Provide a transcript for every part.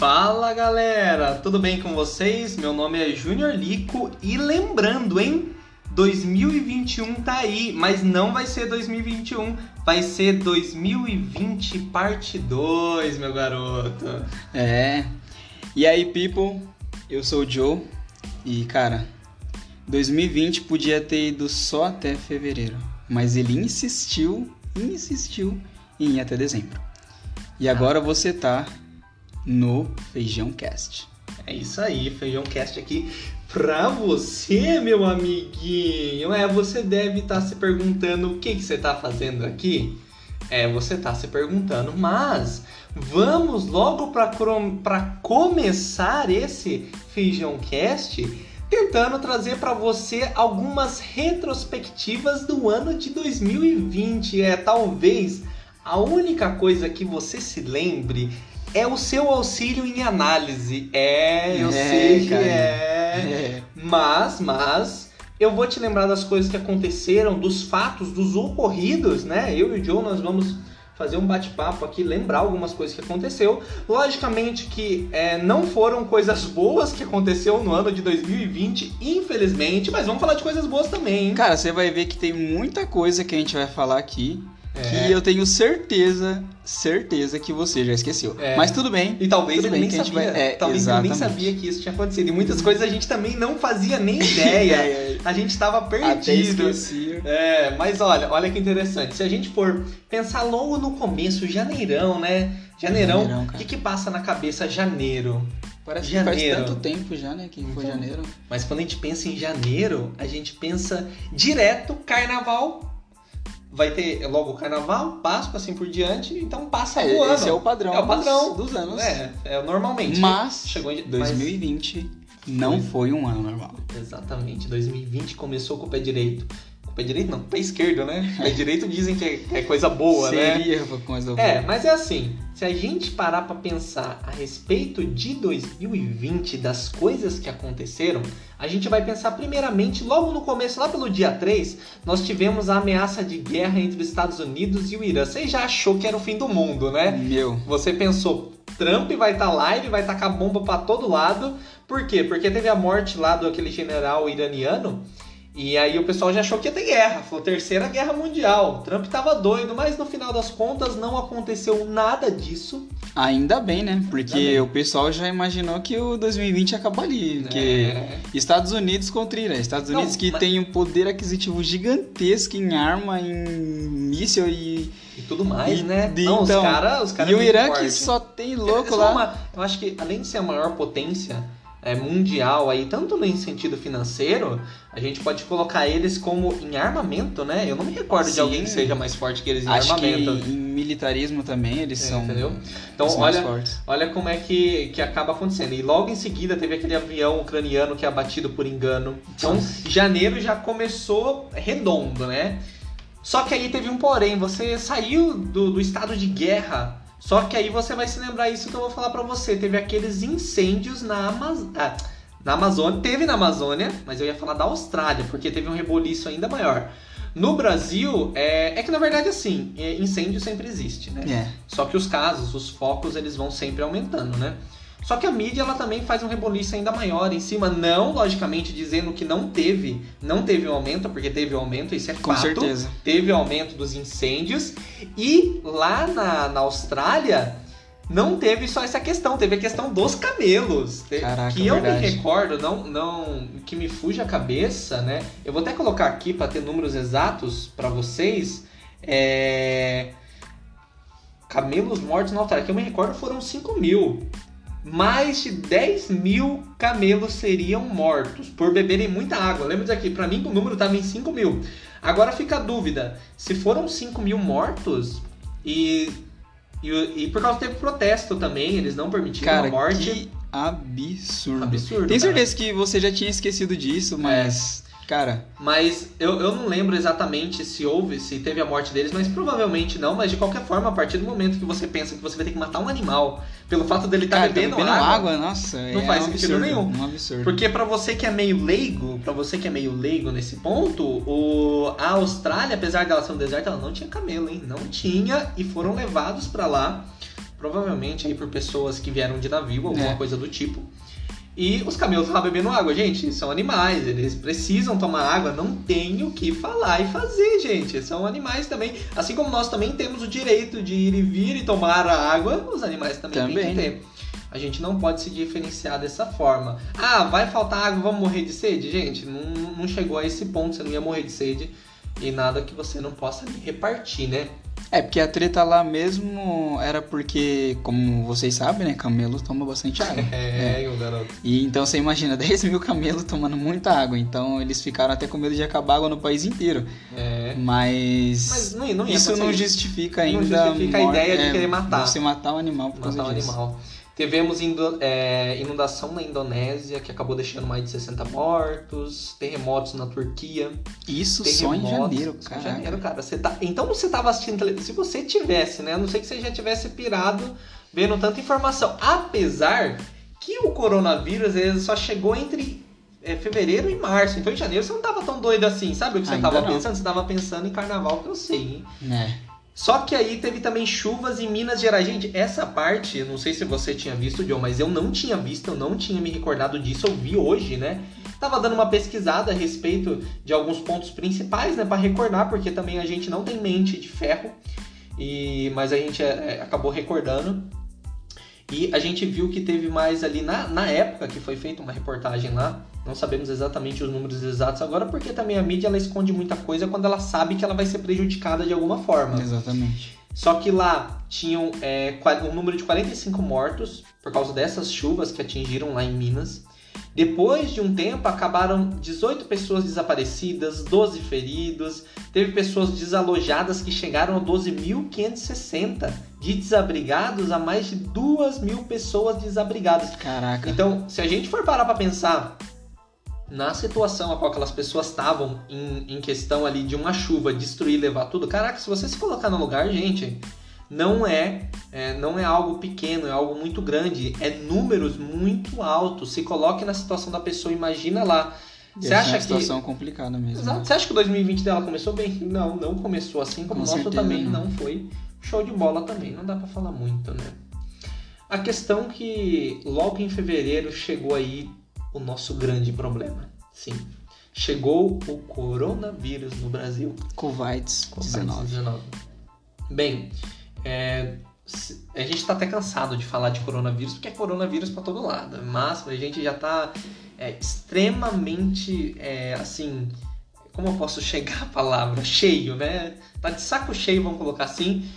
Fala galera, tudo bem com vocês? Meu nome é Júnior Lico e lembrando, hein? 2021 tá aí, mas não vai ser 2021, vai ser 2020 parte 2, meu garoto. É. E aí, people? Eu sou o Joe e, cara, 2020 podia ter ido só até fevereiro, mas ele insistiu, insistiu em ir até dezembro. E agora você tá no Feijão Cast. É isso aí, Feijão Cast aqui pra você, meu amiguinho. É, você deve estar se perguntando o que, que você tá fazendo aqui. É, você tá se perguntando, mas vamos logo para começar esse Feijão Cast tentando trazer para você algumas retrospectivas do ano de 2020. É, talvez a única coisa que você se lembre é o seu auxílio em análise. É, eu É, sei que é. É. Mas, mas, eu vou te lembrar das coisas que aconteceram, dos fatos, dos ocorridos, né? Eu e o Joe, nós vamos fazer um bate-papo aqui, lembrar algumas coisas que aconteceu. Logicamente que é, não foram coisas boas que aconteceu no ano de 2020, infelizmente, mas vamos falar de coisas boas também, hein? Cara, você vai ver que tem muita coisa que a gente vai falar aqui É. que eu tenho certeza, certeza que você já esqueceu. É. Mas tudo bem. E talvez Tudo ele bem nem que a gente sabia. vai- é, talvez ele nem exatamente. sabia que isso tinha acontecido. E muitas coisas a gente também não fazia nem ideia. É, a gente tava Até perdido. esqueci. É, mas olha, olha que interessante. Se a gente for pensar logo no começo, janeirão, né? Janeirão, Janeirão, o que que passa na cabeça janeiro? Parece que Janeiro. faz tanto tempo já, né, que foi Então. janeiro. Mas quando a gente pensa em janeiro, a gente pensa direto carnaval. Vai ter logo carnaval, Páscoa, assim por diante, então passa É, o ano. esse é o padrão, É o padrão. dos, dos anos. É, é normalmente. Mas Chegou em 2020 não foi um ano normal. Exatamente. 2020 começou com o pé direito. Pé direito não, pé esquerdo, né? Pé direito dizem que é, é coisa boa, né? Seria coisa boa. É, mas é assim, se a gente parar pra pensar a respeito de 2020, das coisas que aconteceram, a gente vai pensar primeiramente, logo no começo, lá pelo dia 3, nós tivemos a ameaça de guerra entre os Estados Unidos e o Irã. Você já achou que era o fim do mundo, né? Meu, Você pensou, Trump vai estar lá, ele vai tacar bomba pra todo lado. Por quê? Porque teve a morte lá do aquele general iraniano. E aí o pessoal já achou que ia ter guerra. Falou terceira guerra mundial. Trump tava doido, mas no final das contas não aconteceu nada disso. ainda bem, né? Porque bem. o pessoal já imaginou que o 2020 acabou ali. Porque É. Estados Unidos contra Irã. Estados Não, Unidos que mas- tem um poder aquisitivo gigantesco em arma, em míssil e. E tudo mais, E- né? e não, então, os caras. Cara e é o Irã forte. que só tem Eles louco lá. uma- eu acho que além de ser a maior potência é, mundial aí, tanto no sentido financeiro, a gente pode colocar eles como em armamento, né? Eu não me recordo de Sim. alguém que seja mais forte que eles em Acho que armamento. em militarismo também eles É, são. entendeu? Então, mais olha, olha como é que, que acaba acontecendo. E logo em seguida teve aquele avião ucraniano que é abatido por engano. Então, janeiro já começou redondo, né? Só que aí teve um porém, você saiu do, do estado de guerra. Só que aí você vai se lembrar isso que eu vou falar pra você. Teve aqueles incêndios na Amazônia. na Amazônia, teve na Amazônia, mas eu ia falar da Austrália, porque teve um reboliço ainda maior. No Brasil, é, é que na verdade assim, é, incêndio sempre existe, né? É. Só que os casos, os focos, eles vão sempre aumentando, né? Só que a mídia ela também faz um reboliço ainda maior em cima, não logicamente dizendo que não teve, não teve um aumento, porque teve um aumento, isso é Com fato. certeza. Teve o aumento dos incêndios e lá na, na Austrália não teve só essa questão, teve a questão dos camelos. Caraca, que eu me verdade. recordo, não, não, que me fuja a cabeça, né? Eu vou até colocar aqui para ter números exatos para vocês. É... Camelos mortos na Austrália, que eu me recordo foram 5 mil. Mais de 10 mil camelos seriam mortos por beberem muita água. Lembra disso aqui? Pra mim o número estava em 5 mil. Agora fica a dúvida: se foram 5 mil mortos e, e, e por causa teve protesto também, eles não permitiram Cara, a morte. que absurdo. Absurdo, cara. certeza que você já tinha esquecido disso, mas. Cara, Mas eu, eu não lembro exatamente se houve, se teve a morte deles, mas provavelmente não. Mas de qualquer forma, a partir do momento que você pensa que você vai ter que matar um animal pelo fato dele estar cara, tá bebendo, bebendo água, água, nossa, Não é faz um sentido absurdo, nenhum. Um absurdo. Porque pra você que é meio leigo, para você que é meio leigo nesse ponto, o, a Austrália, apesar dela ser um deserto, ela não tinha camelo, hein? Não tinha e foram levados pra lá provavelmente aí por pessoas que vieram de navio, alguma É. coisa do tipo. E os camelos estavam bebendo água, gente. São animais, eles precisam tomar água. Não tem o que falar e fazer, gente. São animais também. Assim como nós também temos o direito de ir e vir e tomar a água, os animais também, têm Também. que ter. A gente não pode se diferenciar dessa forma. Ah, vai faltar água, vamos morrer de sede? Gente, não, não chegou a esse ponto, você não ia morrer de sede. E nada que você não possa repartir, né? É, porque a treta lá mesmo era porque, como vocês sabem, né? Camelo toma bastante água. É, meu garoto. E então você imagina, 10 mil camelos tomando muita água. Então eles ficaram até com medo de acabar água no país inteiro. É. Mas. Mas não, não isso não justifica Não ainda. justifica a ideia de é, querer matar. Você matar um animal por causa matar um disso. animal. Tivemos é, inundação na Indonésia, que acabou deixando mais de 60 mortos, terremotos na Turquia. Isso só em janeiro, cara. em janeiro, cara. Você tá... Então você tava assistindo televisão. Se você tivesse, né? A não sei que você já tivesse pirado vendo tanta informação. Apesar que o coronavírus ele só chegou entre é, fevereiro e março. Então em janeiro você não tava tão doido assim. Sabe o que você Ainda tava não. pensando? Você tava pensando em carnaval, que eu sei, hein? É. Só que aí teve também chuvas em Minas Gerais. Gente, essa parte, não sei se você tinha visto, John, mas eu não tinha visto, eu não tinha me recordado disso, eu vi hoje, né? Tava dando uma pesquisada a respeito de alguns pontos principais, né, Pra recordar, porque também a gente não tem mente de ferro, e mas a gente é, é, acabou recordando. E a gente viu que teve mais ali na, na época que foi feita uma reportagem lá. Não sabemos exatamente os números exatos agora, porque também a mídia ela esconde muita coisa quando ela sabe que ela vai ser prejudicada de alguma forma. Exatamente. Só que lá tinham é, um número de 45 mortos por causa dessas chuvas que atingiram lá em Minas. Depois de um tempo, acabaram 18 pessoas desaparecidas, 12 feridos. Teve pessoas desalojadas que chegaram a 12.560. De desabrigados a mais de 2 mil pessoas desabrigadas. Caraca. Então, se a gente for parar pra pensar na situação a qual aquelas pessoas estavam em, em questão ali de uma chuva destruir, levar tudo, caraca, se você se colocar no lugar, gente, não é, é, não é algo pequeno, é algo muito grande, é números muito altos. Se coloque na situação da pessoa, imagina lá. Você é acha uma que situação complicada mesmo. Exato. Você acha que o 2020 dela começou bem? Não, não começou assim, como Com o nosso também não. não. foi. Show de bola também, não dá pra falar muito, né? A questão que logo em fevereiro chegou aí o nosso grande problema. Sim. Chegou o coronavírus no Brasil. Covid-19. Covid-19. Bem, é, a gente tá até cansado de falar de coronavírus, porque é coronavírus pra todo lado. Mas a gente já tá é, extremamente, é, assim, como eu posso chegar a palavra? Cheio, né? Tá de saco cheio, vamos colocar assim,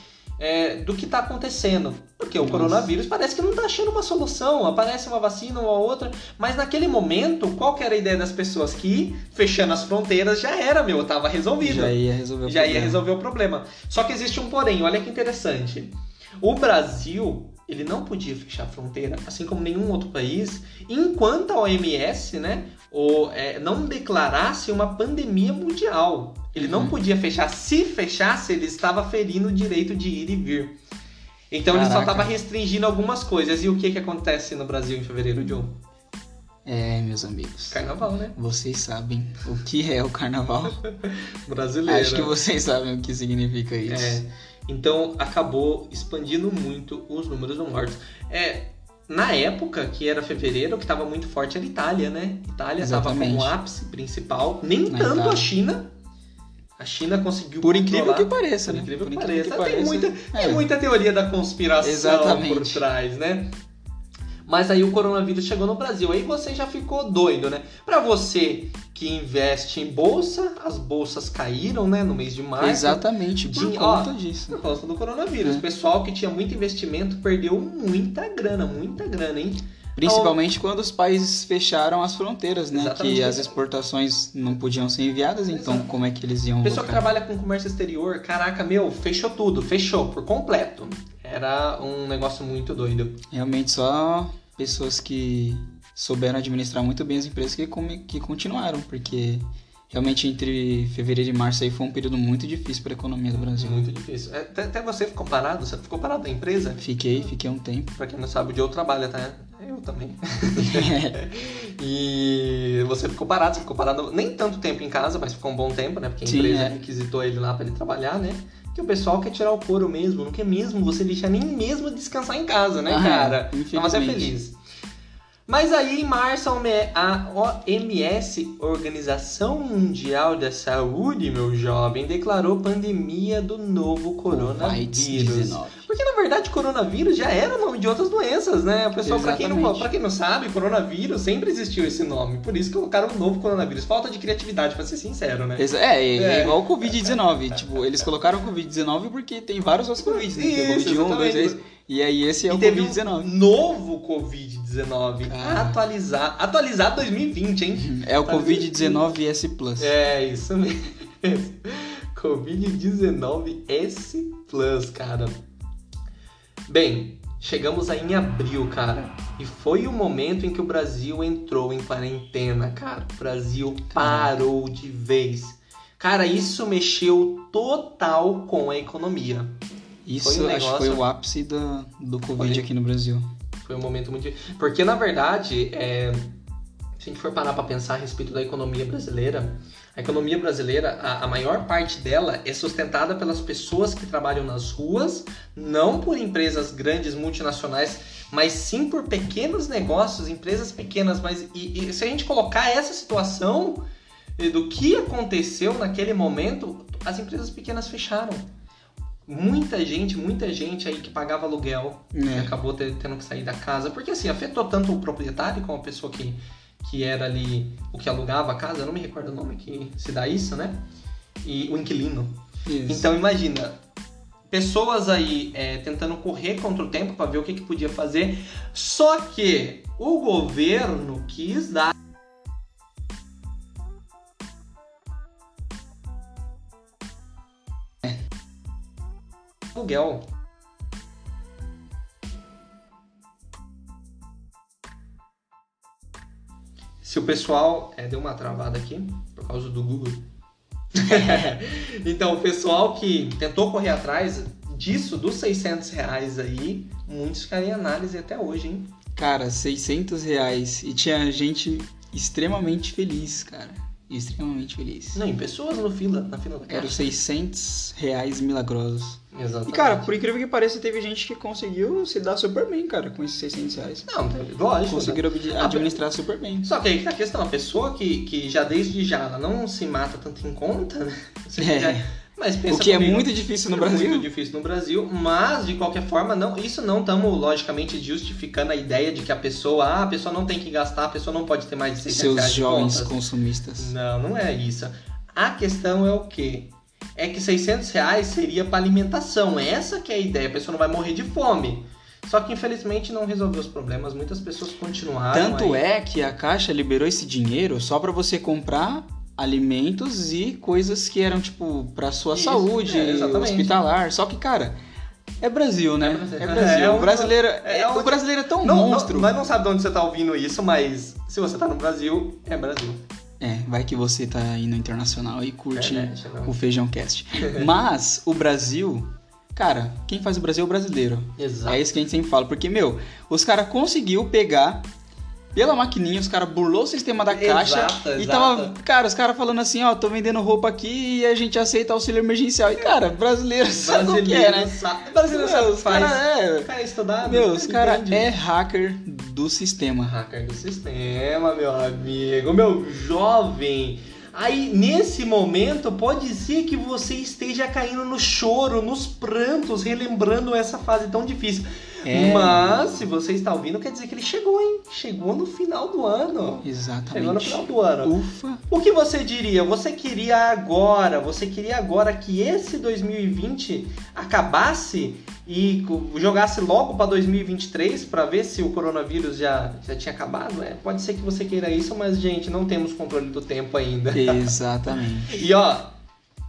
é, do que tá acontecendo. Porque o Nossa. coronavírus parece que não tá achando uma solução, aparece uma vacina ou outra, mas naquele momento, qual que era a ideia das pessoas? Que fechando as fronteiras já era, meu, tava resolvido Já ia resolver o já ia problema. resolver o problema. Só que existe um porém, olha que interessante. O Brasil, ele não podia fechar a fronteira, assim como nenhum outro país, enquanto a OMS, né, ou, é, não declarasse uma pandemia mundial. Ele não Uhum. podia fechar. Se fechasse, ele estava ferindo o direito de ir e vir. Então ele só Caraca. estava restringindo algumas coisas. E o que, que acontece no Brasil em fevereiro, John? É, meus amigos. Carnaval, né? Vocês sabem o que é o carnaval. Brasileiro. Acho que vocês sabem o que significa isso. É, então acabou expandindo muito os números de mortos. É, na época, que era fevereiro, o que estava muito forte era a Itália, né? Itália estava como ápice principal. Nem Na tanto a Itália. China. A China conseguiu Por incrível que pareça, Por né? incrível que Por pareça. Tem, muita, tem É. muita teoria da conspiração Exatamente. por trás, né? Mas aí o coronavírus chegou no Brasil. Aí você já ficou doido, né? Pra você que investe em bolsa, as bolsas caíram, né? No mês de março. Exatamente, por conta ó, disso. Por causa do coronavírus. É. O pessoal que tinha muito investimento perdeu muita grana, muita grana, hein? Principalmente quando os países fecharam as fronteiras, né? Exatamente. Que as exportações não podiam ser enviadas, então Exato. como é que eles iam Pessoa que trabalha com comércio exterior, caraca, meu, fechou tudo, fechou por completo. Era um negócio muito doido. Realmente só pessoas que souberam administrar muito bem as empresas que, que continuaram, porque realmente entre fevereiro e março aí foi um período muito difícil para a economia do Brasil. Muito difícil. É, Até, até você ficou parado, você ficou parado na empresa? Fiquei, fiquei um tempo. Pra quem não sabe, o Joe trabalha, tá? Eu também. e você ficou parado, você ficou parado nem tanto tempo em casa, mas ficou um bom tempo, né? Porque a Sim, empresa é. requisitou ele lá pra ele trabalhar, né? Que o pessoal quer tirar o couro mesmo, não quer mesmo você deixar nem mesmo descansar em casa, né, Ah, cara? Tava até infelizmente. feliz. Mas aí, em março, a OMS, Organização Mundial da Saúde, meu jovem, declarou pandemia do novo coronavírus. Covid-19. Porque, na verdade, coronavírus já era nome de outras doenças, né? O pessoal, pra quem, não, pra quem não sabe, coronavírus sempre existiu esse nome. Por isso colocaram o novo coronavírus. Falta de criatividade, pra ser sincero, né? É, é, É. é igual o Covid-19. tipo, eles colocaram o Covid-19 porque tem vários outros Covid, né? Tem o Isso, Covid 1, 2, exatamente. 3. E aí esse é o teve Covid-19. um novo Covid-19 Cara. atualizado. Atualizado 2020, hein? É o Tá Covid-19 S Plus. É, isso mesmo. Covid-19 S Plus, cara. Bem, chegamos aí em abril, cara. E foi o momento em que o Brasil entrou em quarentena, cara. O Brasil parou de vez. Cara, isso mexeu total com a economia. Isso Foi um acho que foi o ápice do, do Covid Foi. aqui no Brasil. Foi um momento muito. Porque, na verdade, é, se a gente for parar para pensar a respeito da economia brasileira, a economia brasileira, a, a maior parte dela é sustentada pelas pessoas que trabalham nas ruas, não por empresas grandes multinacionais, mas sim por pequenos negócios, empresas pequenas. Mas e- e se a gente colocar essa situação eh, do que aconteceu naquele momento, as empresas pequenas fecharam. Muita gente, muita gente aí que pagava aluguel, e É. acabou tendo que sair da casa, porque assim, afetou tanto o proprietário como a pessoa que, que era ali, o que alugava a casa, eu não me recordo o nome que se dá isso, né? E o inquilino. Isso. Então imagina, pessoas aí é, tentando correr contra o tempo para ver o que, que podia fazer, só que o governo quis dar aluguel. Se o pessoal. É, deu uma travada aqui por causa do Google. então, o pessoal que tentou correr atrás disso, dos 600 reais aí, muitos ficaram em análise até hoje, hein? Cara, 600 reais. E tinha gente extremamente feliz, cara. Extremamente feliz. Não, em pessoas no fila, na fila da Era os caixa. 600 reais milagrosos. Exatamente. E, cara, por incrível que pareça, teve gente que conseguiu se dar super bem, cara, com esses 600 reais. Não, lógico. né? Conseguiram administrar super bem. Só que aí que tá a questão, a pessoa que, que já desde já ela não se mata tanto em conta, né? Você É. já- Mas pensa O que é comigo, muito difícil no é Brasil. muito difícil no Brasil, mas de qualquer forma, não, isso não estamos logicamente justificando a ideia de que a pessoa, ah, a pessoa não tem que gastar, a pessoa não pode ter mais de 600 Seus reais jovens contas. consumistas. Não, não é isso. A questão é o quê? É que 600 reais seria para alimentação. Essa que é a ideia. A pessoa não vai morrer de fome. Só que infelizmente não resolveu os problemas. Muitas pessoas continuaram. Tanto aí. é que a Caixa liberou esse dinheiro só pra você comprar alimentos e coisas que eram, tipo, pra sua Isso, saúde, é, hospitalar. Só que, cara, é Brasil, né? É Brasil. É Brasil. É o, brasileiro, é é, o brasileiro é tão Não, monstro. não, nós não sabemos onde você tá ouvindo isso, mas se você tá no Brasil, é Brasil. É, vai que você tá no internacional e curte Internet, não. o Feijão Cast. Mas o Brasil, cara, quem faz o Brasil é o brasileiro. Exato. É isso que a gente sempre fala. Porque, meu, os caras conseguiu pegar pela maquininha, os caras burlou o sistema da caixa Exato, e exato. tava, cara, os caras falando assim, ó, tô vendendo roupa aqui e a gente aceita auxílio emergencial. E, cara, brasileiro sabe o que é, né? sabe, brasileiro sabe o que os faz. cara é, O cara é estudado. meu, os ele caras entende. é hacker do sistema. Hacker do sistema, meu amigo, meu jovem. Aí, nesse momento, pode ser que você esteja caindo no choro, nos prantos, relembrando essa fase tão difícil. É. Mas, se você está ouvindo, quer dizer que ele chegou, hein? Chegou no final do ano. Chegou no Exatamente. final do ano. Ufa. O que você diria? Você queria agora, você queria agora que esse 2020 acabasse e jogasse logo para 2023 para ver se o coronavírus já, já tinha acabado? É, pode ser que você queira isso, mas gente, não temos controle do tempo ainda. Exatamente. E ó,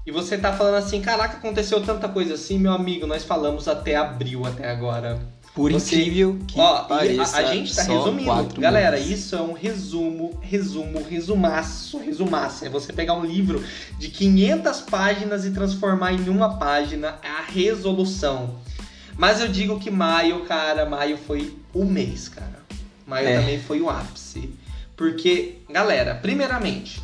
e você tá falando assim, caraca, aconteceu tanta coisa assim, meu amigo, nós falamos até abril até agora. Por Você- incrível que Ó, pareça, a, a gente tá resumindo. Galera, meses. isso é um resumo, resumo, resumaço, resumaço. É você pegar um livro de 500 páginas e transformar em uma página a resolução. Mas eu digo que maio, cara, maio foi o mês, cara. maio É. também foi o ápice. Porque, galera, primeiramente,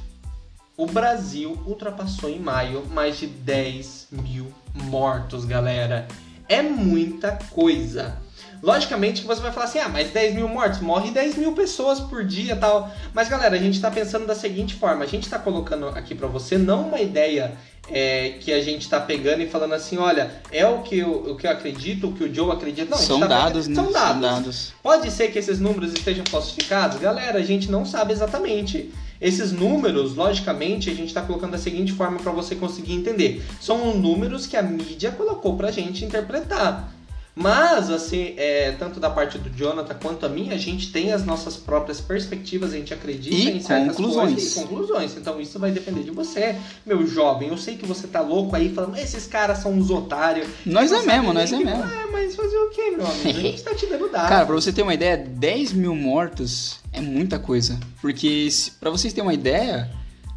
o Brasil ultrapassou em maio mais de 10 mil mortos, galera. É muita coisa. Logicamente que você vai falar assim, ah, mas 10 mil mortos, morre 10 mil pessoas por dia tal. Mas galera, a gente tá pensando da seguinte forma, a gente tá colocando aqui pra você não uma ideia é, que a gente tá pegando e falando assim, olha, é o que eu, o que eu acredito, o que o Joe acredita. Não, São tá dados, né? São dados. dados. Pode ser que esses números estejam falsificados? Galera, a gente não sabe exatamente. Esses números, logicamente, a gente está colocando da seguinte forma para você conseguir entender. São números que a mídia colocou para a gente interpretar. Mas, assim, é, tanto da parte do Jonathan quanto a minha, a gente tem as nossas próprias perspectivas, a gente acredita E em certas conclusões. coisas e conclusões. Então isso vai depender de você, meu jovem. Eu sei que você tá louco aí falando, esses caras são uns otários. Nós é mesmo, nós é que- mesmo. Ah, mas fazer o quê, meu amigo? A gente tá te dando dados. Cara, pra você ter uma ideia, 10 mil mortos é muita coisa. Porque, se- pra vocês terem uma ideia,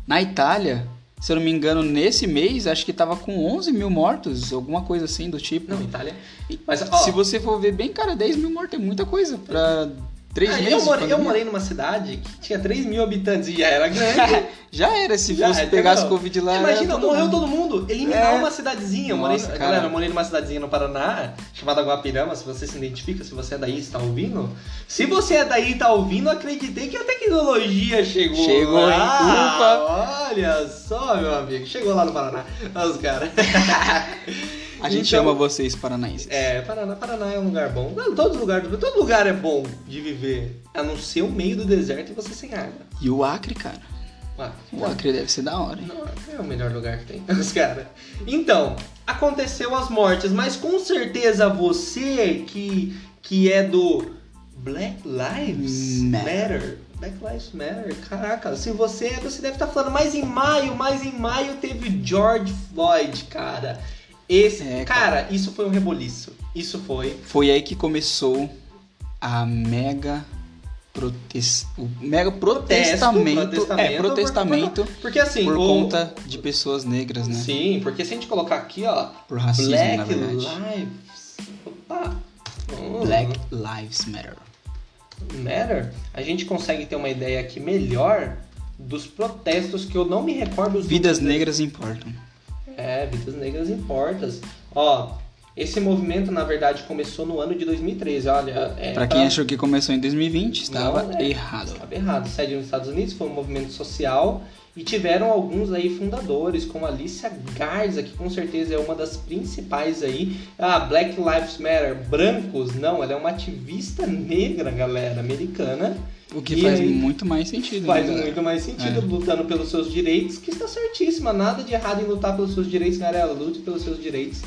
na Itália, se eu não me engano, nesse mês, acho que tava com 11 mil mortos, alguma coisa assim do tipo. Não, Itália. Mas, ó, Se você for ver bem, cara, 10 mil mortos é muita coisa. Pra 3 ah, meses. eu, morei, eu morei numa cidade que tinha 3 mil habitantes e já era grande. Já era, se Já, fosse entendeu? pegasse Covid lá. Imagina, todo morreu mundo. todo mundo. Eliminar É. uma cidadezinha. Eu morei, cara. galera, eu morei numa cidadezinha no Paraná, chamada Guapirama. Se você se identifica, se você é daí e está ouvindo. Se você é daí e está ouvindo, acreditei que a tecnologia chegou. Chegou, lá. Olha só, meu amigo. Chegou lá no Paraná. Olha os caras. A gente Então- chama vocês paranaenses. É, Paraná, Paraná é um lugar bom. Não, todo lugar, todo lugar é bom de viver. A não ser o meio do deserto e você sem água. E o Acre, cara. O Acre deve ser da hora, hein? Não, é o melhor lugar que tem. Os caras. Então, aconteceu as mortes, mas com certeza você que, que é do Black Lives Matter. Matter. Black Lives Matter. Caraca, se você é, você deve estar falando, mas em maio, mas em maio teve George Floyd, cara. Esse, É, cara, isso foi um reboliço. Isso foi. Foi aí que começou a mega protes... o mega protestamento, protestamento, é protestamento Porque assim, por o- conta de pessoas negras, né? Sim, porque se a gente colocar aqui, ó, Por racismo, na Black verdade. Lives. Opa. Hum, Black Lives Matter. Matter, a gente consegue ter uma ideia aqui melhor dos protestos que eu não me recordo os Vidas números. negras importam. É, vidas negras importas. Ó, esse movimento na verdade começou no ano de 2013, olha. É, Pra quem achou que começou em 2020, estava Não, é. errado. Estava errado. Sede nos Estados Unidos, foi um movimento social e tiveram alguns aí fundadores, como Alicia Garza, que com certeza é uma das principais aí. Ah, Black Lives Matter, brancos, não, ela é uma ativista negra, galera, americana. O que E faz aí, muito mais sentido. Faz né, muito mais sentido É. lutando pelos seus direitos, que está certíssima. Nada de errado em lutar pelos seus direitos, galera. Lute pelos seus direitos.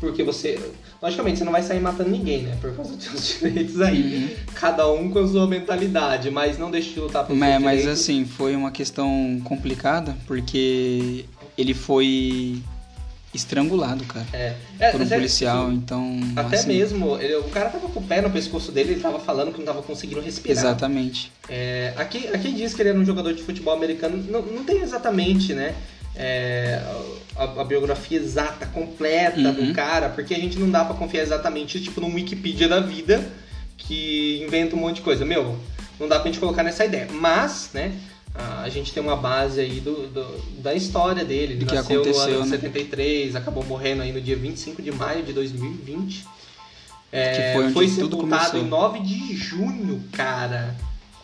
Porque você. Logicamente, você não vai sair matando ninguém, né? Por causa dos seus direitos aí. Cada um com a sua mentalidade, mas não deixe de lutar pelos Mas, mas direitos. assim, foi uma questão complicada, porque ele foi estrangulado, cara, É, é, por um é, policial, então... Até assim, mesmo, ele- o cara tava com o pé no pescoço dele, ele tava falando que não tava conseguindo respirar. Exatamente. É, aqui, aqui diz que ele era um jogador de futebol americano. Não, não tem exatamente, né? É, a, a biografia exata, completa Uhum. do cara, porque a gente não dá pra confiar exatamente, tipo, num Wikipedia da vida que inventa um monte de coisa. Meu, não dá pra gente colocar nessa ideia. Mas, né? A gente tem uma base aí do, do- da história dele. Ele Do que nasceu no aconteceu, ano de né? 73, acabou morrendo aí no dia 25 de maio de 2020. É, Que foi onde foi sepultado em 9 de junho, cara.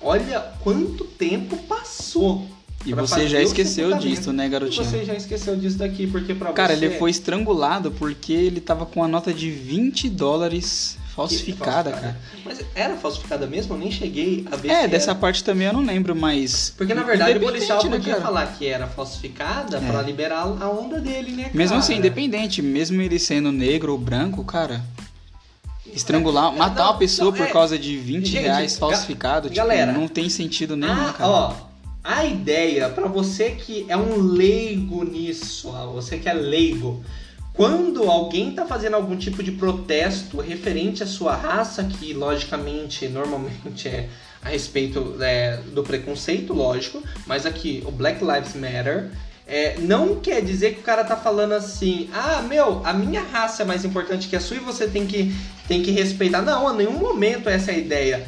Olha quanto tempo passou. E você já esqueceu disso, né, E garotinho? você já esqueceu disso daqui, porque pra Cara, você... ele foi estrangulado porque ele tava com a nota de 20 dólares falsificada, cara. Mas era falsificada mesmo? Eu nem cheguei a ver É, dessa era. parte também eu não lembro, mas. Porque na verdade o policial né, podia cara? falar que era falsificada É. pra liberar a onda dele, né, cara? Mesmo assim, independente, mesmo ele sendo negro ou branco, cara. Estrangular, É, matar não, uma pessoa não, por é. causa de 20 Gente, reais ga- falsificado, tipo, galera, não tem sentido nenhum, Ah, cara. ó, a ideia, pra você que é um leigo nisso, você que é leigo, quando alguém tá fazendo algum tipo de protesto referente à sua raça, que logicamente, normalmente é a respeito é, do preconceito, lógico, mas aqui o Black Lives Matter. é, não quer dizer que o cara tá falando assim, ah, meu, a minha raça é mais importante que a sua e você tem que, tem que respeitar. Não, em nenhum momento essa é a ideia.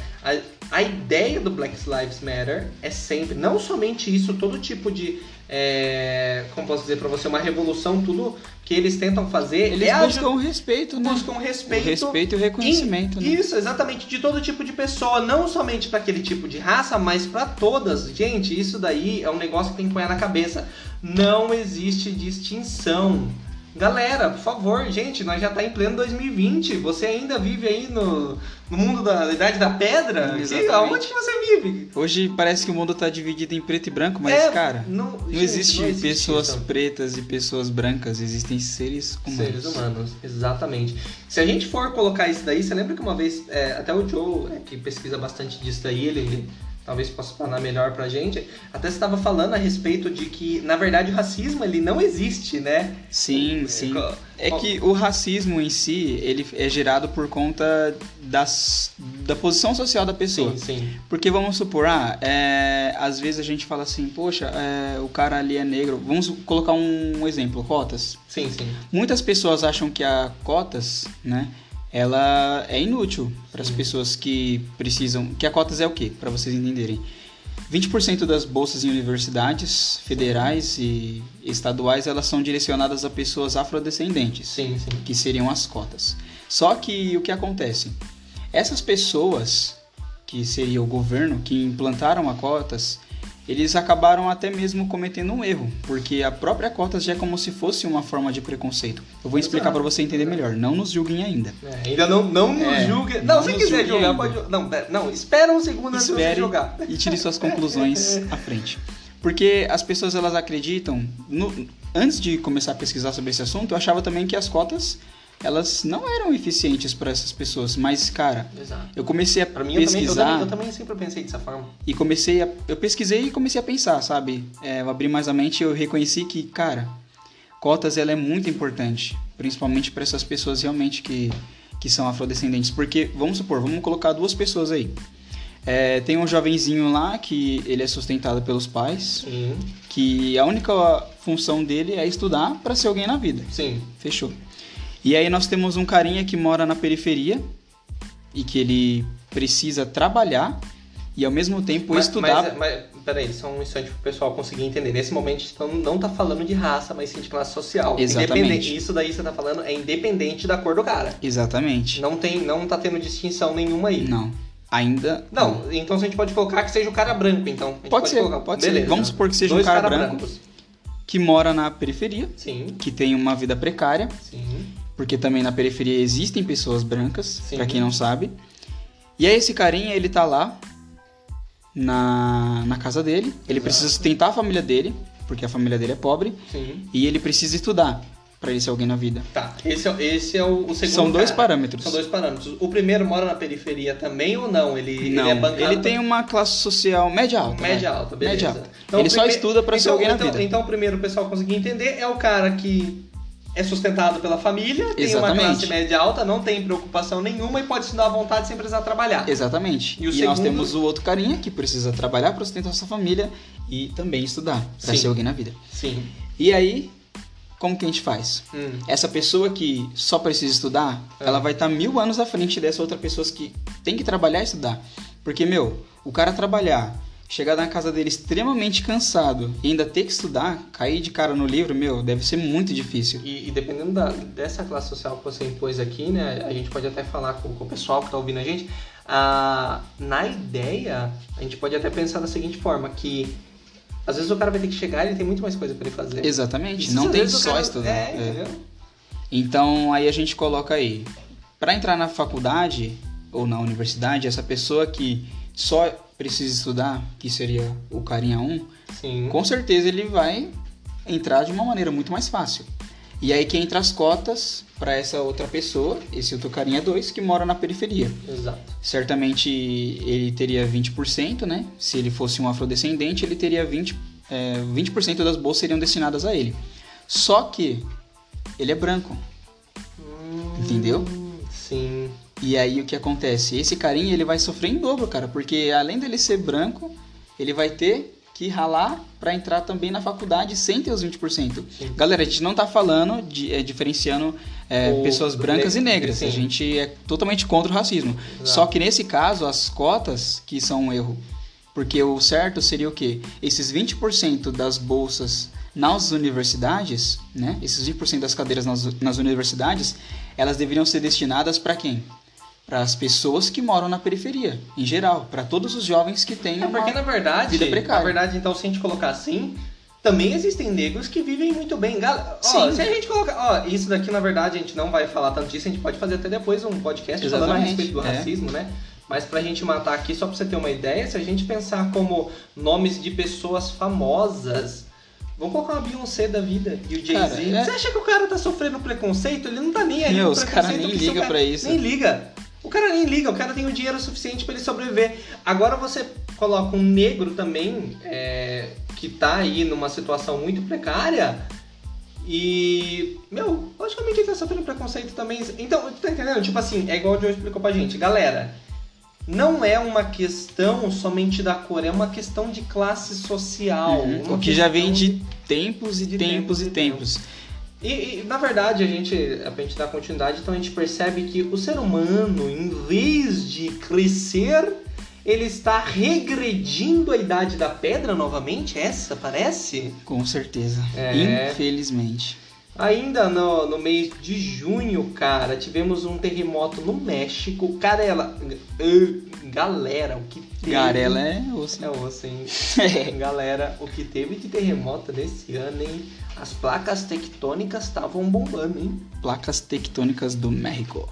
A, ideia do Black Lives Matter é sempre, não somente isso, todo tipo de, é, como posso dizer para você, uma revolução, tudo que eles tentam fazer. Eles é buscam o respeito, né? Buscam respeito. O respeito e o reconhecimento, né? Isso, exatamente, de todo tipo de pessoa, não somente para aquele tipo de raça, mas para todas. Gente, isso daí é um negócio que tem que pôr na cabeça. Não existe distinção. Galera, por favor, gente, nós já tá em pleno 2020. Você ainda vive aí no, no mundo da Idade da Pedra? Exatamente. aonde que você vive? Hoje parece que o mundo tá dividido em preto e branco, mas, é, cara, não, não, gente, existe não, existe pessoas isso. pretas e pessoas brancas, existem seres humanos. Seres humanos, exatamente. Se a gente for colocar isso daí, você lembra que uma vez, é, até o Joe, é, que pesquisa bastante disso daí, ele talvez possa falar melhor pra gente, até você estava falando a respeito de que, na verdade, o racismo ele não existe, né? Sim, sim. É que o racismo em si, ele é gerado por conta das, da posição social da pessoa. Sim, sim. Porque vamos supor, ah, é, às vezes a gente fala assim, poxa, é, o cara ali é negro. Vamos colocar um exemplo, cotas. Sim, sim. Muitas pessoas acham que a cotas, né, ela é inútil para as pessoas que precisam. Que a cotas é o quê? Para vocês entenderem. 20% das bolsas em universidades federais e estaduais elas são direcionadas a pessoas afrodescendentes, Sim, sim. que seriam as cotas. Só que o que acontece? Essas pessoas, que seria o governo, que implantaram a cotas, eles acabaram até mesmo cometendo um erro, porque a própria cotas já é como se fosse uma forma de preconceito. Eu vou explicar para você entender melhor. Não nos julguem ainda. É, ainda não, não nos É, julgue. Não, não se quiser julgue julgar, ainda. pode. Não, não, espera um segundo antes de julgar. e tire suas conclusões à frente. Porque as pessoas elas acreditam, no- antes de começar a pesquisar sobre esse assunto, eu achava também que as cotas elas não eram eficientes para essas pessoas, mas cara, Exato. eu comecei a Pra mim, eu também, eu, pesquisar também, eu também sempre pensei dessa forma. e comecei a eu pesquisei e comecei a pensar, sabe? É, eu abri mais a mente e eu reconheci que, cara, cotas ela é muito importante, principalmente para essas pessoas realmente que que são afrodescendentes, porque vamos supor, vamos colocar duas pessoas aí. É, tem um jovenzinho lá que ele é sustentado pelos pais, que a única função dele é estudar para ser alguém na vida. Sim. Fechou. E aí nós temos um carinha que mora na periferia e que ele precisa trabalhar e ao mesmo tempo Mas, estudar. mas, mas, peraí, só um instante pro pessoal conseguir entender. Nesse momento, a gente não- não tá falando de raça, mas sim de classe social. Exatamente. Isso daí você tá falando é independente da cor do cara. Exatamente. Não tem, não tá tendo distinção nenhuma aí. Não. Ainda. Não, então a gente pode colocar que seja o cara branco, então. Gente Pode ser, colocar. pode ser. Beleza. Vamos supor que seja um Dois cara cara branco. brancos. Que mora na periferia, Sim, que tem uma vida precária, sim. Porque também na periferia existem pessoas brancas, pra quem não sabe. E aí esse carinha, ele tá lá na, na casa dele, ele Exato. precisa sustentar a família dele, porque a família dele é pobre, Sim. e ele precisa estudar pra ele ser alguém na vida. Tá, esse é, esse é o, o segundo. São dois cara. parâmetros. São dois parâmetros. O primeiro mora na periferia também ou não? Ele, Não, ele é bancado. ele tem uma classe social média alta. Média vai. alta, beleza. Média alta. Então, ele o só prime- estuda pra ser então, alguém na então, vida. Então, o primeiro o pessoal conseguir entender é o cara que é sustentado pela família, tem uma Exatamente. classe média alta, não tem preocupação nenhuma e pode estudar à vontade sem precisar trabalhar. Exatamente. E nós segundo- temos o outro carinha que precisa trabalhar para sustentar sua família e também estudar para ser alguém na vida. Sim. E aí, como que a gente faz? Hum. Essa pessoa que só precisa estudar, É. ela vai estar mil anos à frente dessa outra pessoa que tem que trabalhar e estudar. Porque, meu, o cara trabalhar, chegar na casa dele extremamente cansado e ainda ter que estudar, cair de cara no livro, meu, deve ser muito difícil. E, e dependendo da- dessa classe social que você impôs aqui, né, a gente pode até falar com, com o pessoal que está ouvindo a gente. Ah, na ideia, a gente pode até pensar da seguinte forma, que às vezes o cara vai ter que chegar e ele tem muito mais coisa para ele fazer. Exatamente, E não tem só cara- estudar. É, É. entendeu? Então aí a gente coloca aí, para entrar na faculdade ou na universidade, essa pessoa que só precisa estudar, que seria o carinha 1, Sim. com certeza ele vai entrar de uma maneira muito mais fácil. E aí que entra as cotas para essa outra pessoa, esse outro carinha 2, que mora na periferia. Exato. Certamente ele teria 20%, né? Se ele fosse um afrodescendente, ele teria 20%, é, 20% das bolsas seriam destinadas a ele. Só que ele é branco. Entendeu? Hum, Sim. E aí o que acontece? Esse carinha ele vai sofrer em dobro, cara, porque além dele ser branco, ele vai ter que ralar para entrar também na faculdade sem ter os 20%. Sim. Galera, a gente não tá falando de é, diferenciando é, pessoas brancas e ne- negras. sim. A gente é totalmente contra o racismo. Exato. Só que nesse caso, as cotas que são um erro. Porque o certo seria o quê? Esses 20% das bolsas nas universidades, né? Esses 20% das cadeiras nas, nas universidades, elas deveriam ser destinadas para quem? Para as pessoas que moram na periferia, em geral, para todos os jovens que têm É porque uma... na verdade, vida precária. na verdade, então se a gente colocar assim, também existem negros que vivem muito bem. Gal- Ó, se a gente colocar, ó, isso daqui na verdade a gente não vai falar tanto disso, a gente pode fazer até depois um podcast falando a Exatamente, respeito do é. racismo, né? Mas pra gente matar aqui, só pra você ter uma ideia, se a gente pensar como nomes de pessoas famosas, vamos colocar uma Beyoncé da vida e o Jay-Z. é- Você acha que o cara tá sofrendo preconceito? Ele não tá nem aí Meu, os cara preconceito, nem porque se o liga cara- pra isso. Nem liga. O cara nem liga, o cara tem o dinheiro suficiente pra ele sobreviver. Agora você coloca um negro também, é, que tá aí numa situação muito precária. E, meu, logicamente ele tá sofrendo preconceito também. Então, tá entendendo? Tipo assim, é igual o Joe explicou pra gente. Galera, não é uma questão somente da cor, é uma questão de classe social. Uhum. O que já vem de tempos e de tempos tempos e e tempos. E, e, na verdade, a gente, pra gente dar continuidade, então a gente percebe que o ser humano, em vez de crescer, ele está regredindo a idade da pedra novamente? Essa, parece? Com certeza. É. Infelizmente. Ainda no, no mês de junho, cara, tivemos um terremoto no México. Carela, uh, galera, o que teve... Garela é osso. É osso, hein? Galera, o que teve de terremoto desse ano, hein? As placas tectônicas estavam bombando, hein? Placas tectônicas do México.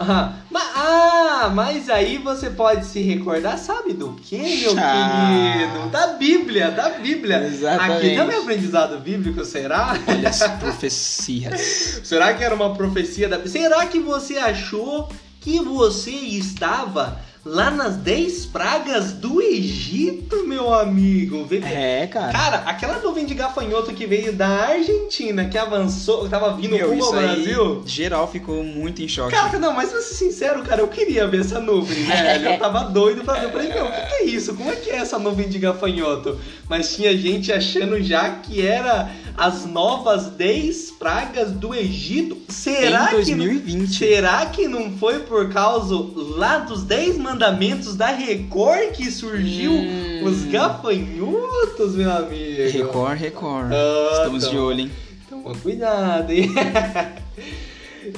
Ah, ma- ah, mas aí você pode se recordar, sabe do que, meu Ah. querido? Da Bíblia, da Bíblia. Exatamente. Aqui também é aprendizado bíblico, será? Olha as profecias. Será que era uma profecia da Será que você achou que você estava lá nas 10 pragas do Egito, meu amigo? Vê- É, cara. Cara, aquela nuvem de gafanhoto que veio da Argentina, que avançou, que tava vindo Meu, rumo ao Brasil. geral ficou muito em choque. Cara, não, mas pra ser sincero, cara, eu queria ver essa nuvem, velho. Eu tava doido pra ver. Eu falei, meu, o que, que é isso? Como é que é essa nuvem de gafanhoto? Mas tinha gente achando já que era as novas 10 pragas do Egito. Será em que. 2020. Será que não foi por causa lá dos 10 mandamentos da Record que surgiu Hum. os gafanhotos, meu amigo? Record, Record. Ah, Estamos de então. olho, hein? Toma cuidado, hein?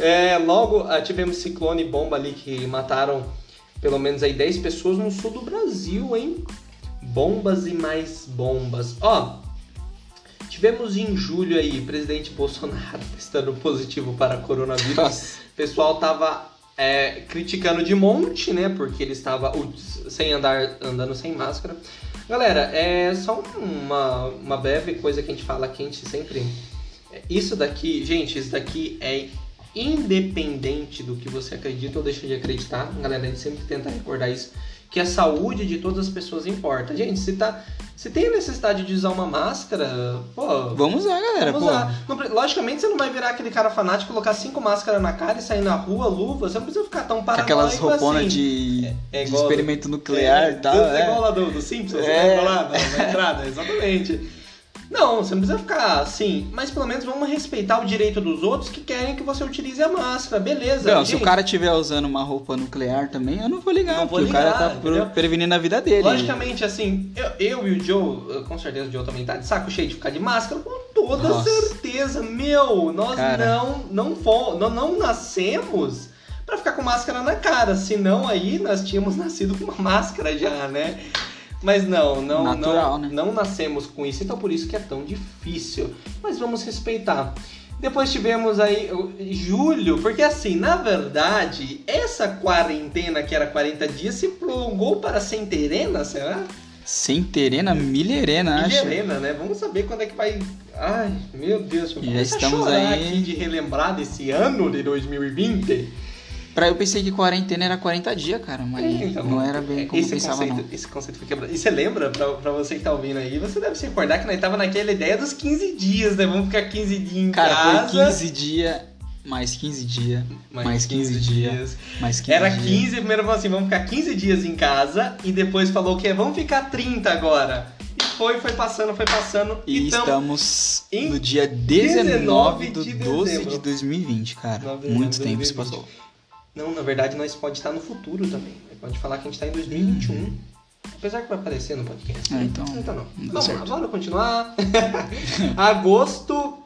É, logo ah, tivemos ciclone bomba ali que mataram pelo menos aí 10 pessoas no sul do Brasil, hein? Bombas e mais bombas. Ó, tivemos em julho aí presidente Bolsonaro testando positivo para coronavírus. Nossa. O pessoal tava é, criticando de monte, né? Porque ele estava sem andar, andando sem máscara. Galera, é só uma, uma breve coisa que a gente fala a gente sempre. Isso daqui, gente, isso daqui é independente do que você acredita ou deixa de acreditar. Galera, a gente sempre tenta recordar isso. Que a saúde de todas as pessoas importa. Gente, se, tá, se tem a necessidade de usar uma máscara, pô, Vamos lá, galera. Vamos lá. Não logicamente você não vai virar aquele cara fanático, colocar cinco máscaras na cara e sair na rua, luva. Você não precisa ficar tão Com paranoico aquelas rouponas assim. de, é de igual- experimento nuclear e tal. É, é. igual lá do, do Simpsons, você É. lembra lá na, na entrada? Exatamente. Não, você não precisa ficar assim, mas pelo menos vamos respeitar o direito dos outros que querem que você utilize a máscara, beleza. Não, se o cara estiver usando uma roupa nuclear também, eu não vou ligar, Não vou porque o cara ligar, tá entendeu? prevenindo a vida dele. Logicamente, assim, eu, eu e o Joe, com certeza o Joe também tá de saco cheio de ficar de máscara, com toda Nossa. certeza. Meu, nós Cara. não não, fo- não não nascemos pra ficar com máscara na cara, senão aí nós tínhamos nascido com uma máscara já, né? Mas não, não, Natural, não, né? não nascemos com isso, então por isso que é tão difícil. Mas vamos respeitar. Depois tivemos aí julho, porque assim, na verdade, essa quarentena que era 40 dias se prolongou para centerena, será? Centerena, milherena, acho. Milherena, né? Vamos saber quando é que vai. Ai, meu Deus, eu Já começo a estamos chorar aí. aqui de relembrar desse ano de 2020. Pra eu pensei que quarentena era 40 dias, cara, mas Então, não era bem como eu esse pensava, conceito, não. Esse conceito foi quebrado. E você lembra, pra, pra você que tá ouvindo aí, você deve se recordar que nós tava naquela ideia dos 15 dias, né? Vamos ficar 15 dias em Cara, casa. foi 15 dias, mais 15 dias, mais 15 dias, mais 15 Era dias. 15, primeiro falou assim, vamos ficar 15 dias em casa, e depois falou que é, vamos ficar 30 agora. E foi, foi passando, foi passando. E Então, estamos no dia 19 19 de de 12 dezembro. de 2020, cara. 19 de Muito tempo se 2020. passou. Não, na verdade nós pode estar no futuro também. Pode falar que a gente está em 2021. Apesar que vai aparecer no podcast. Né? então- Então não. não dá Vamos lá, certo. bora continuar. agosto.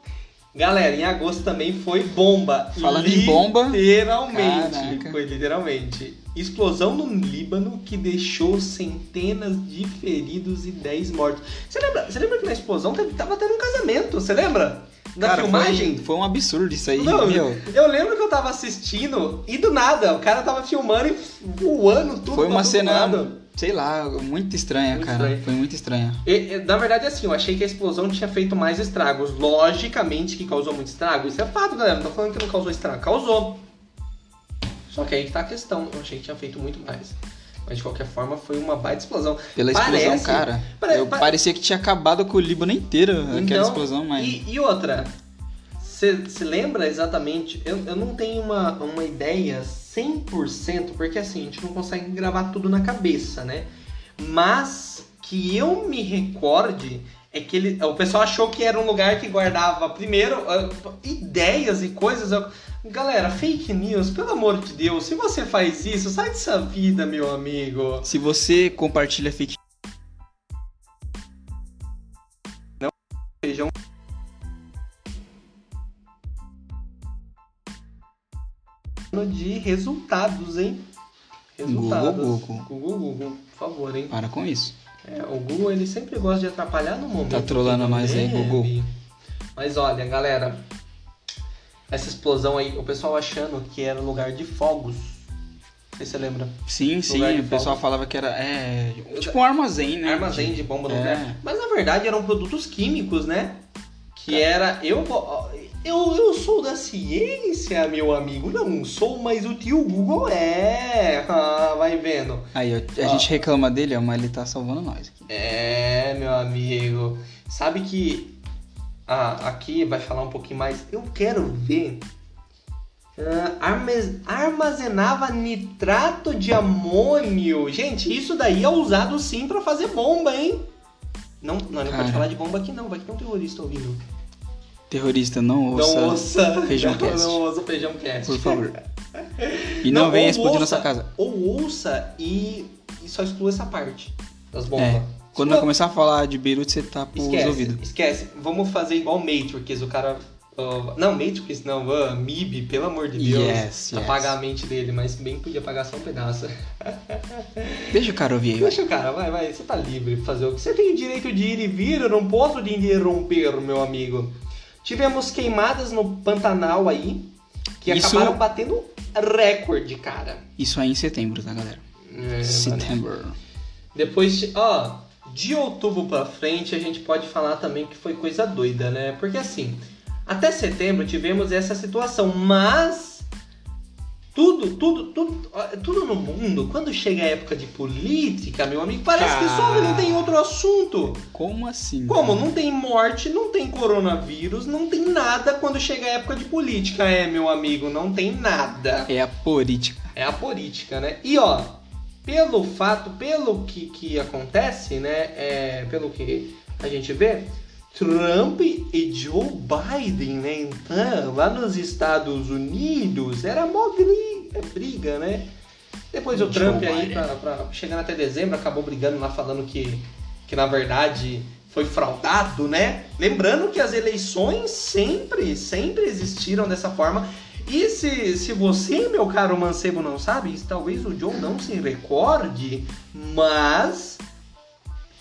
Galera, em agosto também foi bomba. Falando em bomba, Literalmente. caraca. Foi literalmente. Explosão no Líbano que deixou centenas de feridos e 10 mortos. Você lembra, você lembra que na explosão teve- tava tendo um casamento? Você lembra? Da Cara, filmagem? Foi, foi um absurdo isso aí, Não, meu. eu lembro que eu tava assistindo e do nada, o cara tava filmando e voando tudo. Foi uma cena, sei lá, muito estranha, Muito cara. estranho. Foi muito estranha. E, e, na verdade, assim, eu achei que a explosão tinha feito mais estragos. Logicamente que causou muito estrago. Isso é fato, galera. Não tô falando que não causou estrago. Causou. Só que aí que tá a questão. Eu achei que tinha feito muito mais. Mas de qualquer forma, foi uma baita explosão. Pela explosão, Parece- cara. pare- eu pa- parecia que tinha acabado com o Líbano inteiro aquela Então, explosão, mas. E, e outra, você lembra exatamente? Eu, eu não tenho uma, uma ideia 100%, porque assim, a gente não consegue gravar tudo na cabeça, né? Mas que eu me recorde é que ele, o pessoal achou que era um lugar que guardava, primeiro, ah, ideias e coisas. Eu- Galera, fake news, pelo amor de Deus, se você faz isso, sai dessa vida, meu amigo. Se você compartilha fake Feijão. De resultados, hein? Resultados. Google, Google. Google, Google, por favor, hein? para com isso. É, o Google ele sempre gosta de atrapalhar no momento. Tá trolando que não nós aí. Google. Mas olha, galera, essa explosão aí, o pessoal achando que era lugar de fogos. Não sei se você lembra. Sim, sim, de o pessoal fogos. falava que era é, tipo um armazém, né? Armazém de bomba É. nuclear. Mas na verdade eram produtos químicos, né? Que era. Eu, eu, eu sou da ciência, meu amigo. Não sou, mas o tio Google é. Ah, vai vendo. Aí a gente reclama dele, ó, mas ele tá salvando nós aqui. É, meu amigo. Sabe que ah, aqui vai falar um pouquinho mais. Eu quero ver. arme- armazenava nitrato de amônio. Gente, isso daí é usado sim pra fazer bomba, hein? Não, não, não Cara. pode falar de bomba aqui não, vai que tem um terrorista ouvindo. Terrorista, não ouça, não ouça. Feijão não, Cast. Não ouça feijão cast. por favor. E não, venha ou explodir ouça- nossa casa. Ou ouça e, e só exclua essa parte das bombas. É, quando eu começar a falar de Beirut, você tá pros Esquece, ouvidos. esquece. Vamos fazer igual Matrix, o cara. ah, não, Matrix não, uh, MIB, pelo amor de Deus. Yes, yes. Apagar a mente dele, mas bem podia apagar só um pedaço. Deixa o cara ouvir aí. Deixa o cara, vai, vai, você tá livre pra fazer o que. Você tem o direito de ir e vir, eu não posso te interromper, meu amigo. Tivemos queimadas no Pantanal aí, que Isso- acabaram batendo recorde, cara. Isso aí em setembro, tá, galera? É, Setembro. Depois, ó, de outubro pra frente a gente pode falar também que foi coisa doida, né? Porque assim, até setembro tivemos essa situação, mas tudo, tudo, tudo, tudo no mundo, quando chega a época de política, meu amigo, parece que some, não tem outro assunto. Como assim? Como? cara? Não tem morte, não tem coronavírus, não tem nada quando chega a época de política, é, meu amigo, não tem nada. É a política. É a política, né? E ó, pelo fato, pelo que, que acontece, né? É, pelo que a gente vê, Trump e Joe Biden, né? Então, lá nos Estados Unidos, era mó bri- é briga, né? Depois o Joe Trump aí, Biden. pra, pra- chegando até dezembro, acabou brigando lá, falando que, que na verdade foi fraudado, né? Lembrando que as eleições sempre, sempre existiram dessa forma. E se, se você, meu caro mancebo, não sabe, talvez o Joe não se recorde, mas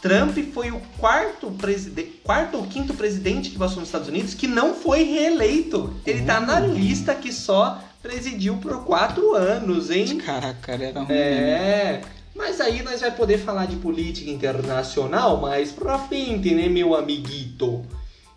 Trump foi o quarto, quarto ou quinto presidente que passou nos Estados Unidos que não foi reeleito. Ele tá na Uhum. lista que só presidiu por quatro anos, hein? Caraca, cara, era ruim. É, mas aí nós vai poder falar de política internacional mais pra frente, né, meu amiguito?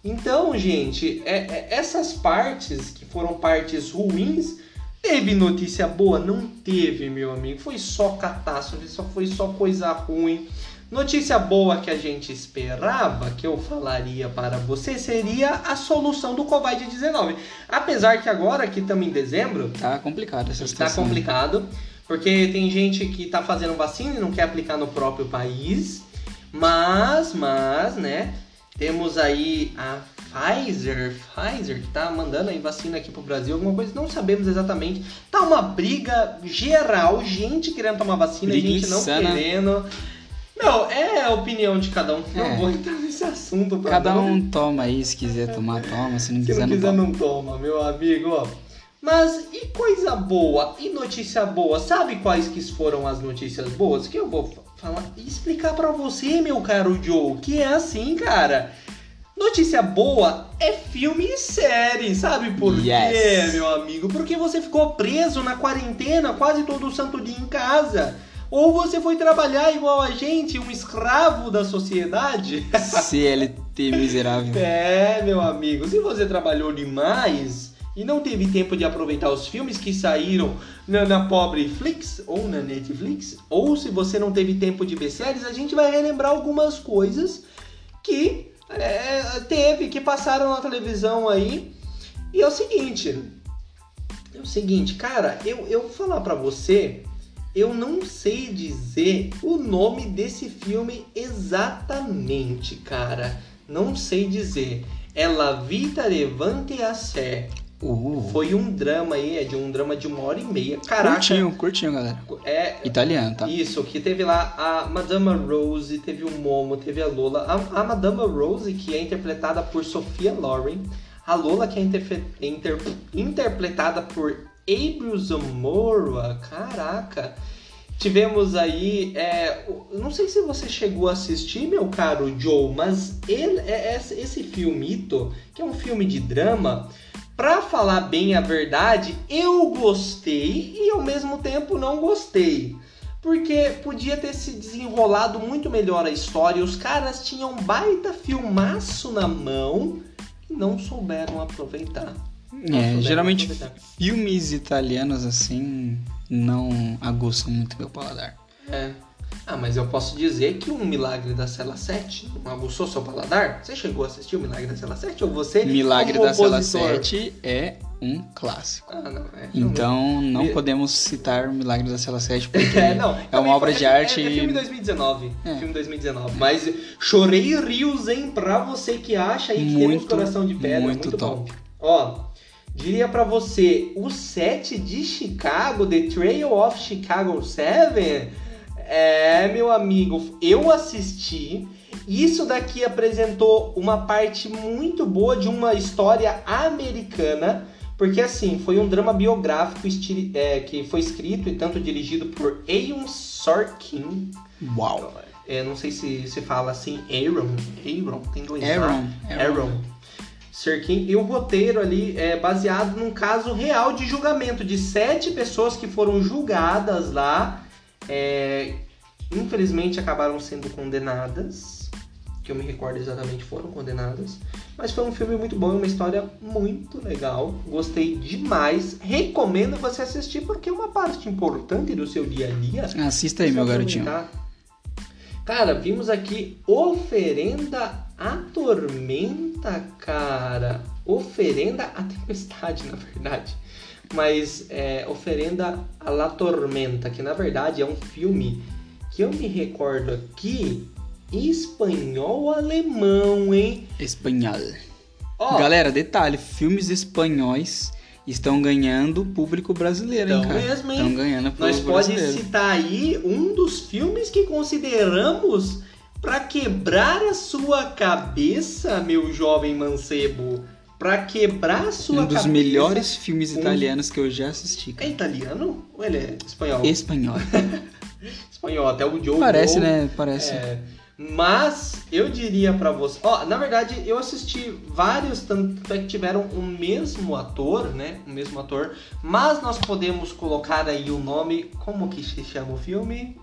Então, gente, é- é- essas partes foram partes ruins, teve notícia boa? Não teve, meu amigo. Foi só catástrofe, só foi só coisa ruim. Notícia boa que a gente esperava que eu falaria para você seria a solução do Covid-19. Apesar que agora que estamos em dezembro, Tá complicado essa Tá situação. complicado, porque tem gente que tá fazendo vacina e não quer aplicar no próprio país. Mas, mas, né? Temos aí a Pfizer, Pfizer, que tá mandando aí vacina aqui pro Brasil, alguma coisa, não sabemos exatamente. Tá uma briga geral, gente querendo tomar vacina, Briga gente não insana. querendo. Não, é a opinião de cada um. Não É. vou entrar nesse assunto. pra Cada não- um toma aí, se quiser tomar, toma. Se não Se quiser, não não, quiser, toma. não toma, meu amigo. ó. Mas e coisa boa? E notícia boa? Sabe quais que foram as notícias boas? Que eu vou fa- falar e explicar pra você, meu caro Joe. Que é assim, cara. Notícia boa é filme e série, sabe por quê, Yes. meu amigo? Porque você ficou preso na quarentena quase todo o santo dia em casa. Ou você foi trabalhar igual a gente, um escravo da sociedade. CLT miserável. É, meu amigo, se você trabalhou demais e não teve tempo de aproveitar os filmes que saíram na, na pobre Flix ou na Netflix, ou se você não teve tempo de ver séries, a gente vai relembrar algumas coisas que é, teve, que passaram na televisão aí. E é o seguinte, é o seguinte, cara, eu, eu vou falar pra você, eu não sei dizer o nome desse filme exatamente, cara. Não sei dizer. É La Vita Levante a Sé. Uh, Foi um drama aí, é de um drama de uma hora e meia. Caraca. curtinho, curtinho, galera. É, Italiano, tá? isso, que teve lá a Madama Rose, teve o Momo, teve a Lola. A, a Madama Rose, que é interpretada por Sofia Loren. A Lola, que é interfe- inter- interpretada por Abril Zamora. Caraca! Tivemos aí. é, não sei se você chegou a assistir, meu caro Joe, mas ele, é, esse esse filmito, que é um filme de drama, pra falar bem a verdade, eu gostei e ao mesmo tempo não gostei. Porque podia ter se desenrolado muito melhor a história. Os caras tinham um baita filmaço na mão e não souberam aproveitar. Não É, souberam geralmente aproveitar. filmes italianos assim não aguçam muito meu paladar. É. Ah, mas eu posso dizer que um Milagre da Cela 7 não aguçou seu paladar? Você chegou a assistir o Milagre da Cela 7 ou você? Milagre da Cela opositor? 7 é um clássico. Ah, não, é. Então não podemos citar Milagre da Cela 7 porque É, não. é uma obra de é, arte. É, é filme 2019. É. Filme 2019. Mas chorei rios, hein? Pra você que acha aí que temos Muito, coração de pedra. muito Muito, top. bom. Ó, diria pra você, o set de Chicago, The Trail of Chicago 7, é, meu amigo, eu assisti. Isso daqui apresentou uma parte muito boa de uma história americana. Porque assim, foi um drama biográfico é, que foi escrito e tanto dirigido por Aaron Sorkin. Uau. É, não sei se se fala assim, Aaron. Aaron, tem dois A. Aaron. Aaron. Sorkin. E o roteiro ali é baseado num caso real de julgamento de sete pessoas que foram julgadas lá. É, infelizmente acabaram sendo condenadas. Que eu me recordo exatamente foram condenadas. Mas foi um filme muito bom, uma história muito legal. Gostei demais. Recomendo você assistir porque é uma parte importante do seu dia a dia. Assista aí, meu garotinho. Cara, vimos aqui Oferenda à Tormenta, cara. Oferenda à Tempestade, na verdade. Mas é, Oferenda à La Tormenta, que na verdade é um filme que eu me recordo aqui espanhol-alemão, hein? Espanhol. Ó, Galera, detalhe, filmes espanhóis estão ganhando o público brasileiro, hein, Tão cara? mesmo, hein? Estão ganhando o Nós público pode brasileiro. citar aí um dos filmes que consideramos pra quebrar a sua cabeça, meu jovem mancebo. Pra quebrar a sua Um dos cabeça. melhores filmes Um- italianos que eu já assisti, É cara. italiano? Ou ele é espanhol? Espanhol. Espanhol, até o Joe. Parece, Joe, né? Parece. É, mas eu diria pra você. Ó, na verdade, eu assisti vários, tanto é que tiveram o mesmo ator, né? O mesmo ator. Mas nós podemos colocar aí o nome. Como que se chama o filme?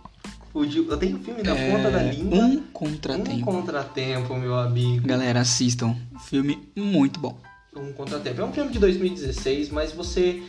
Fugiu. Eu tenho o filme na É, ponta da língua. Um Um contratempo. contratempo, meu amigo. Galera, assistam. Filme muito bom. Um contratempo. É um filme de 2016, mas você.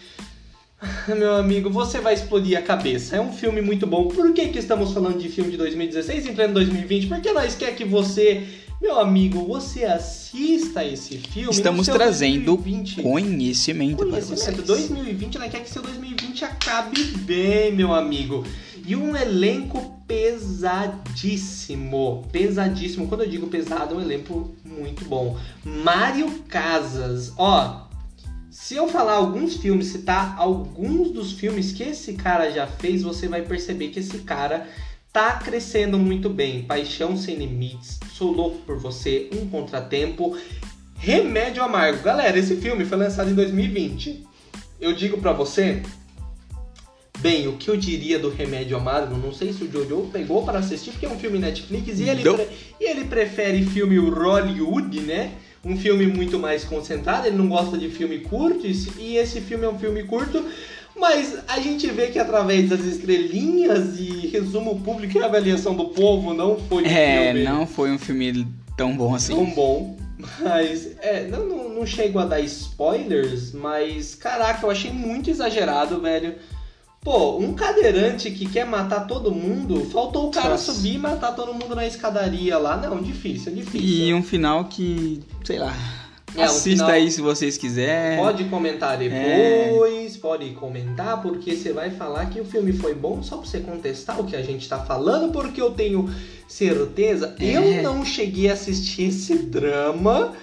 Meu amigo, você vai explodir a cabeça. É um filme muito bom. Por que, que estamos falando de filme de 2016 em pleno 2020? Porque nós quer que você, meu amigo, você assista esse filme. Estamos trazendo 2020. Conhecimento, para Conhecimento. vocês. 2020, nós quer que seu 2020 acabe bem, meu amigo. E um elenco pesadíssimo. Pesadíssimo. Quando eu digo pesado, é um elenco muito bom. Mário Casas. Ó, se eu falar alguns filmes, citar alguns dos filmes que esse cara já fez, você vai perceber que esse cara tá crescendo muito bem. Paixão Sem Limites, Sou Louco por Você, Um Contratempo, Remédio Amargo. Galera, esse filme foi lançado em 2020. Eu digo pra você, bem, o que eu diria do Remédio Amargo, não sei se o Jojo pegou para assistir, porque é um filme Netflix e ele, pre- e ele prefere filme Hollywood, né? Um filme muito mais concentrado, ele não gosta de filme curto, e esse- filme é um filme curto, mas a gente vê que através das estrelinhas e resumo público e avaliação do povo, não foi um É, filme não foi um filme tão bom assim. tão bom. Mas, é, não, não, não chego a dar spoilers, mas caraca, eu achei muito exagerado, velho. Pô, um cadeirante que quer matar todo mundo, faltou o cara Nossa. subir e matar todo mundo na escadaria lá. Não, difícil, difícil. E um final que, sei lá. É, assista final- aí se vocês quiserem. Pode comentar depois, pode comentar, porque você vai falar que o filme foi bom só pra você contestar o que a gente tá falando, porque eu tenho certeza. É. Eu não cheguei a assistir esse drama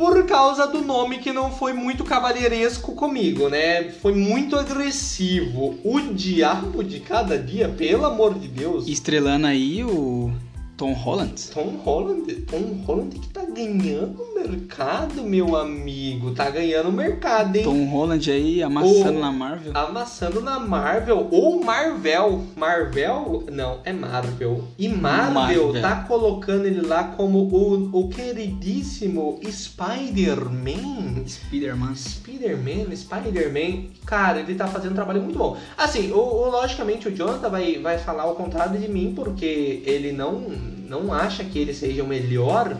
por causa do nome que não foi muito cavalheiresco comigo, né? Foi muito agressivo. O diabo de cada dia, pelo amor de Deus. Estrelando aí o Tom Holland. Tom Holland, Tom Holland que tá ganhando mercado, meu amigo. Tá ganhando mercado, hein? Tom Holland aí amassando na Marvel. Amassando na Marvel ou Marvel. Marvel? Não, é Marvel. E Marvel, Marvel. tá colocando ele lá como o, o queridíssimo Spider-Man. Spider-Man. Spider-Man, Spider-Man, cara, ele tá fazendo um trabalho muito bom. Assim, o, o- logicamente o Jonathan vai, vai falar o contrário de mim, porque ele não, não acha que ele seja o melhor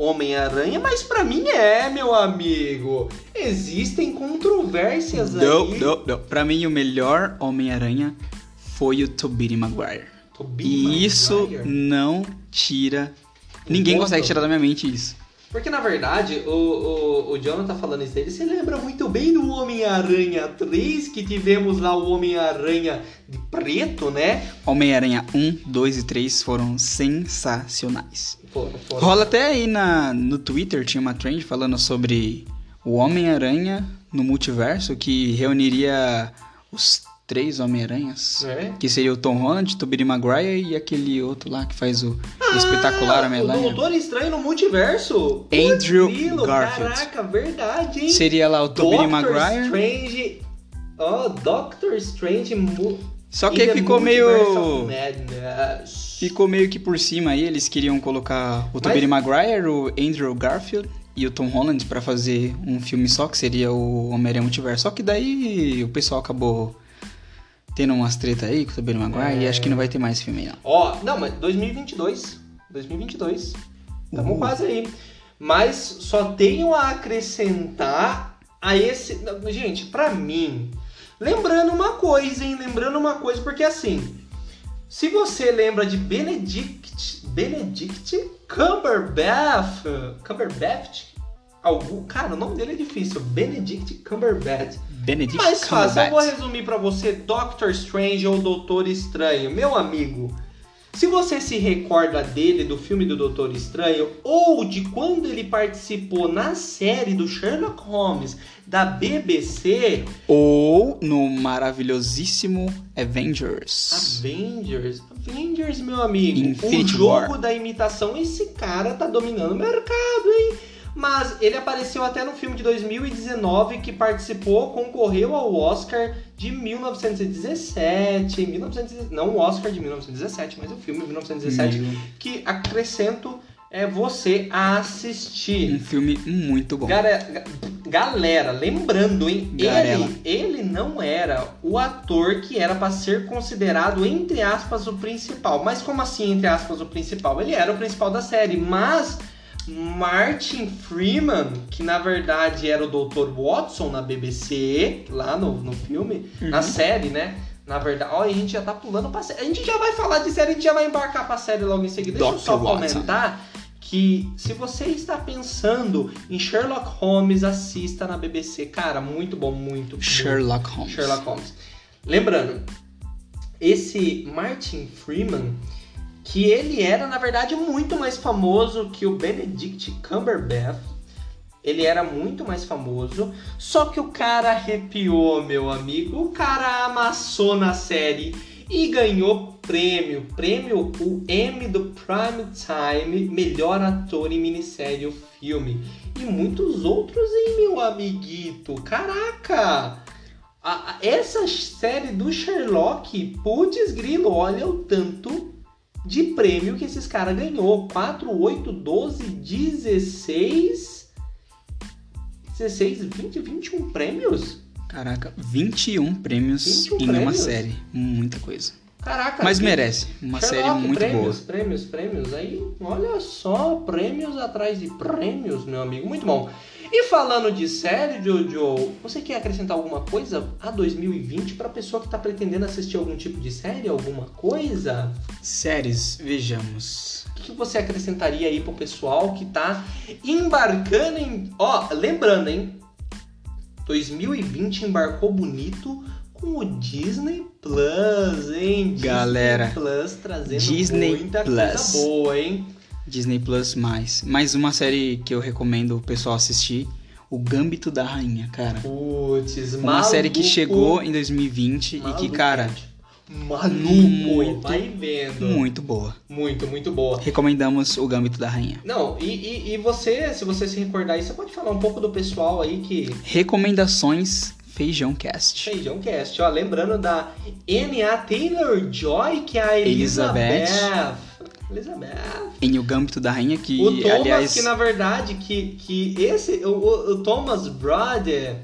Homem-Aranha, mas pra mim é, meu amigo. Existem controvérsias Não, aí. não, não. Pra mim, o melhor Homem-Aranha foi o Tobey Maguire. Tobey E isso Maguire. não tira. Ninguém voto. consegue tirar da minha mente isso. Porque na verdade, o, o, o Jonathan falando isso dele, você lembra muito bem do Homem-Aranha 3, que tivemos lá o Homem-Aranha de preto, né? Homem-Aranha 1, 2 e 3 foram sensacionais. Foram, foram. Rola até aí na, no Twitter, tinha uma trend falando sobre o Homem-Aranha no multiverso, que reuniria os três Homem-Aranhas. É. Que seria o Tom Holland, Tobey Maguire e aquele outro lá que faz o espetacular Ah, O Homem-Aranha. Doutor Estranho no multiverso. Andrew grilo, Garfield. Caraca, verdade, hein? Seria lá o Tobey Doctor Maguire. Strange. Ó, Doctor Strange. Só que aí the ficou meio. Ficou meio que por cima aí, eles queriam colocar o Tobey Maguire, o Andrew Garfield e o Tom Holland pra fazer um filme só, que seria o Homem-Aranha Multiverso. Só que daí o pessoal acabou tendo umas treta aí com o Tobey Maguire e É. acho que não vai ter mais filme aí, não. Ó, não, mas 2022. 2022. Tamo Uh. quase aí. Mas só tenho a acrescentar a esse. Gente, pra mim. Lembrando uma coisa, hein? Lembrando uma coisa, porque assim. Se você lembra de Benedict. Benedict Cumberbatch. Cumberbatch? Algum, cara, o nome dele é difícil. Benedict Cumberbatch. Benedict Mais fácil, eu vou resumir pra você Doctor Strange ou Doutor Estranho. Meu amigo, se você se recorda dele, do filme do Doutor Estranho, ou de quando ele participou na série do Sherlock Holmes da BBC, Ou no maravilhosíssimo Avengers. Avengers, Avengers, meu amigo, Infinity o jogo War. da imitação, esse cara tá dominando o mercado, hein? Mas ele apareceu até no filme de 2019 que participou, concorreu ao Oscar de 1917, 1917 não o Oscar de 1917, mas o filme de 1917, Meu, que acrescento é você a assistir. Um filme muito bom. Gara- ga- Galera, lembrando, hein? Garela. Ele, ele não era o ator que era pra ser considerado, entre aspas, o principal. Mas como assim, entre aspas, o principal? Ele era o principal da série, mas Martin Freeman, que na verdade era o Dr. Watson na BBC, lá no, no filme, na Uhum. série, né? Na verdade, ó, a gente já tá pulando pra série. A gente já vai falar de série, a gente já vai embarcar pra série logo em seguida. Deixa eu Dr. só Watson. comentar que se você está pensando em Sherlock Holmes, assista na BBC. Cara, muito bom, muito bom. Sherlock Holmes. Sherlock Holmes. Lembrando, esse Martin Freeman, que ele era, na verdade, muito mais famoso que o Benedict Cumberbatch. Ele era muito mais famoso, só que o cara arrepiou, meu amigo. O cara amassou na série e ganhou prêmio, prêmio o Emmy do Prime Time, melhor ator em minissérie ou filme. E muitos outros, hein, meu amiguito? Caraca! A, a, essa série do Sherlock, putz grilo, olha o tanto de prêmio que esses caras ganhou. 4, 8, 12, 16... 16, 20, 21 prêmios? Caraca, 21 prêmios 21 em prêmios? uma série. Muita coisa. Caraca. Mas merece. Uma Sherlock, série muito prêmios, boa. Prêmios, prêmios. Aí, olha só, prêmios atrás de prêmios, meu amigo. Muito bom. E falando de série, Jojo, você quer acrescentar alguma coisa a 2020 para pessoa que está pretendendo assistir algum tipo de série, alguma coisa? Séries, vejamos. O que você acrescentaria aí pro pessoal que tá embarcando em. Ó, lembrando, hein? 2020 embarcou bonito com o Disney Plus, hein? Galera, Disney Plus trazendo Disney muita Plus. coisa boa, hein? Disney Plus mais. Mais uma série que eu recomendo o pessoal assistir. O Gâmbito da Rainha, cara. Putz, Uma maluco, série que chegou em 2020 maluco, e que, cara. Maluco, muito, vai vendo. Muito boa. Muito, muito boa. Recomendamos o Gâmbito da Rainha. Não, e, e, e você, se você se recordar aí, você pode falar um pouco do pessoal aí que. Recomendações Feijão Cast. Feijão Cast, ó, lembrando da N.A. Taylor-Joy, que é a Elizabeth. Elizabeth. Elizabeth. Em O Gâmbito da Rainha, que, o Thomas, aliás... que na verdade, que, que esse, o, o Thomas Brother,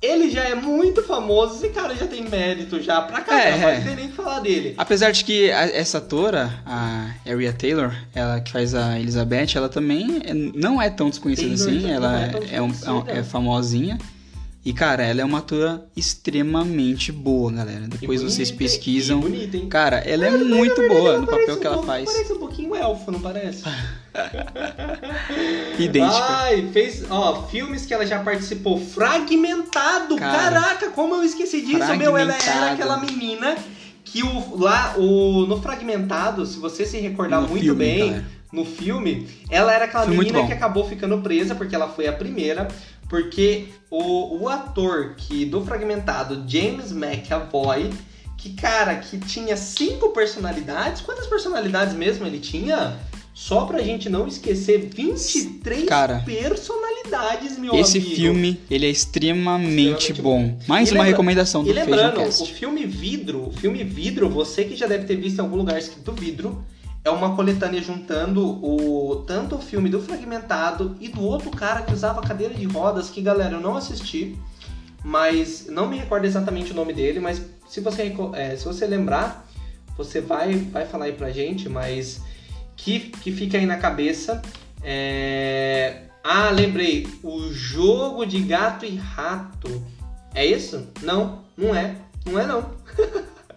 ele já é muito famoso, esse cara já tem mérito já pra cá, é, não pode nem falar dele. Apesar de que a, essa atora, a Aria Taylor, ela que faz a Elizabeth, ela também não é tão desconhecida Taylor assim, ela é, é, um, é, é famosinha. E, cara, ela é uma atora extremamente boa, galera. Depois bonita, vocês pesquisam. Bonita, hein? Cara, ela é muito boa no papel que ela faz. Parece um pouquinho elfo, não parece? Idêntica. Ai, fez, ó, filmes que ela já participou. Fragmentado! Cara, Caraca, como eu esqueci disso, meu. Ela era aquela menina que o, lá, o, no Fragmentado, se você se recordar no muito filme, bem. Cara. No filme, ela era aquela Foi menina que acabou ficando presa porque ela foi a primeira porque o, o ator que do Fragmentado, James McAvoy, que cara, que tinha cinco personalidades, quantas personalidades mesmo ele tinha? Só pra gente não esquecer, 23 cara, personalidades, meu esse amigo. Esse filme, ele é extremamente, extremamente bom. bom. Mais e uma lembra, recomendação do E lembrando, o filme Vidro, o filme Vidro, você que já deve ter visto em algum lugar escrito Vidro, é uma coletânea juntando o tanto o filme do Fragmentado e do outro cara que usava cadeira de rodas, que galera, eu não assisti, mas não me recordo exatamente o nome dele, mas se você, é, se você lembrar, você vai, vai falar aí pra gente, mas que, que fica aí na cabeça. É... Ah, lembrei, o jogo de gato e rato. É isso? Não, não é. Não é não.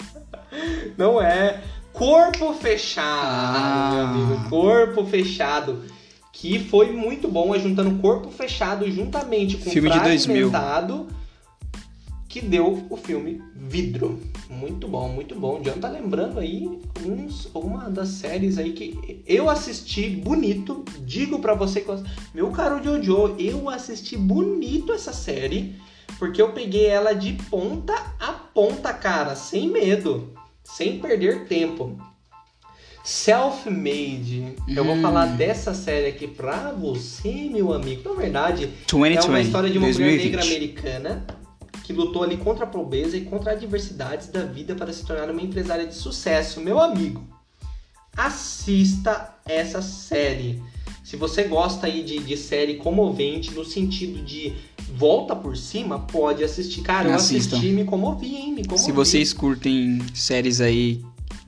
não é. Corpo Fechado, ah. meu amigo. Corpo Fechado. Que foi muito bom, é juntando Corpo Fechado juntamente com filme Fragmentado, que deu o filme Vidro. Muito bom, muito bom. O John tá lembrando aí uns, uma das séries aí que eu assisti bonito. Digo para você que meu caro Jojo, eu assisti bonito essa série porque eu peguei ela de ponta a ponta, cara, sem medo sem perder tempo. Self-Made. Hum. Eu vou falar dessa série aqui pra você, meu amigo. Na verdade, 2020, é uma história de uma 2020. mulher negra americana que lutou ali contra a pobreza e contra adversidades da vida para se tornar uma empresária de sucesso. Meu amigo, assista essa série. Se você gosta aí de, de série comovente, no sentido de volta por cima, pode assistir. Cara, eu Assistam. assisti e me comovi, hein? Me comovi. Se vocês curtem séries aí.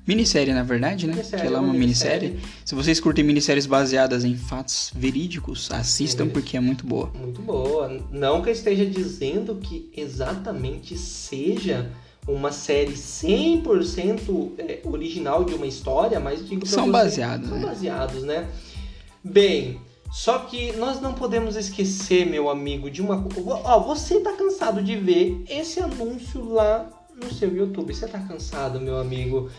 Minissérie, na verdade, né? Minissérie, que ela é uma minissérie. minissérie. Se vocês curtem minisséries baseadas em fatos verídicos, assistam porque é muito boa. Muito boa. Não que eu esteja dizendo que exatamente seja uma série 100% é, original de uma história, mas digo São baseados, São né? baseados, né? Bem, só que nós não podemos esquecer, meu amigo, de uma. Ó, você tá cansado de ver esse anúncio lá no seu YouTube. Você tá cansado, meu amigo.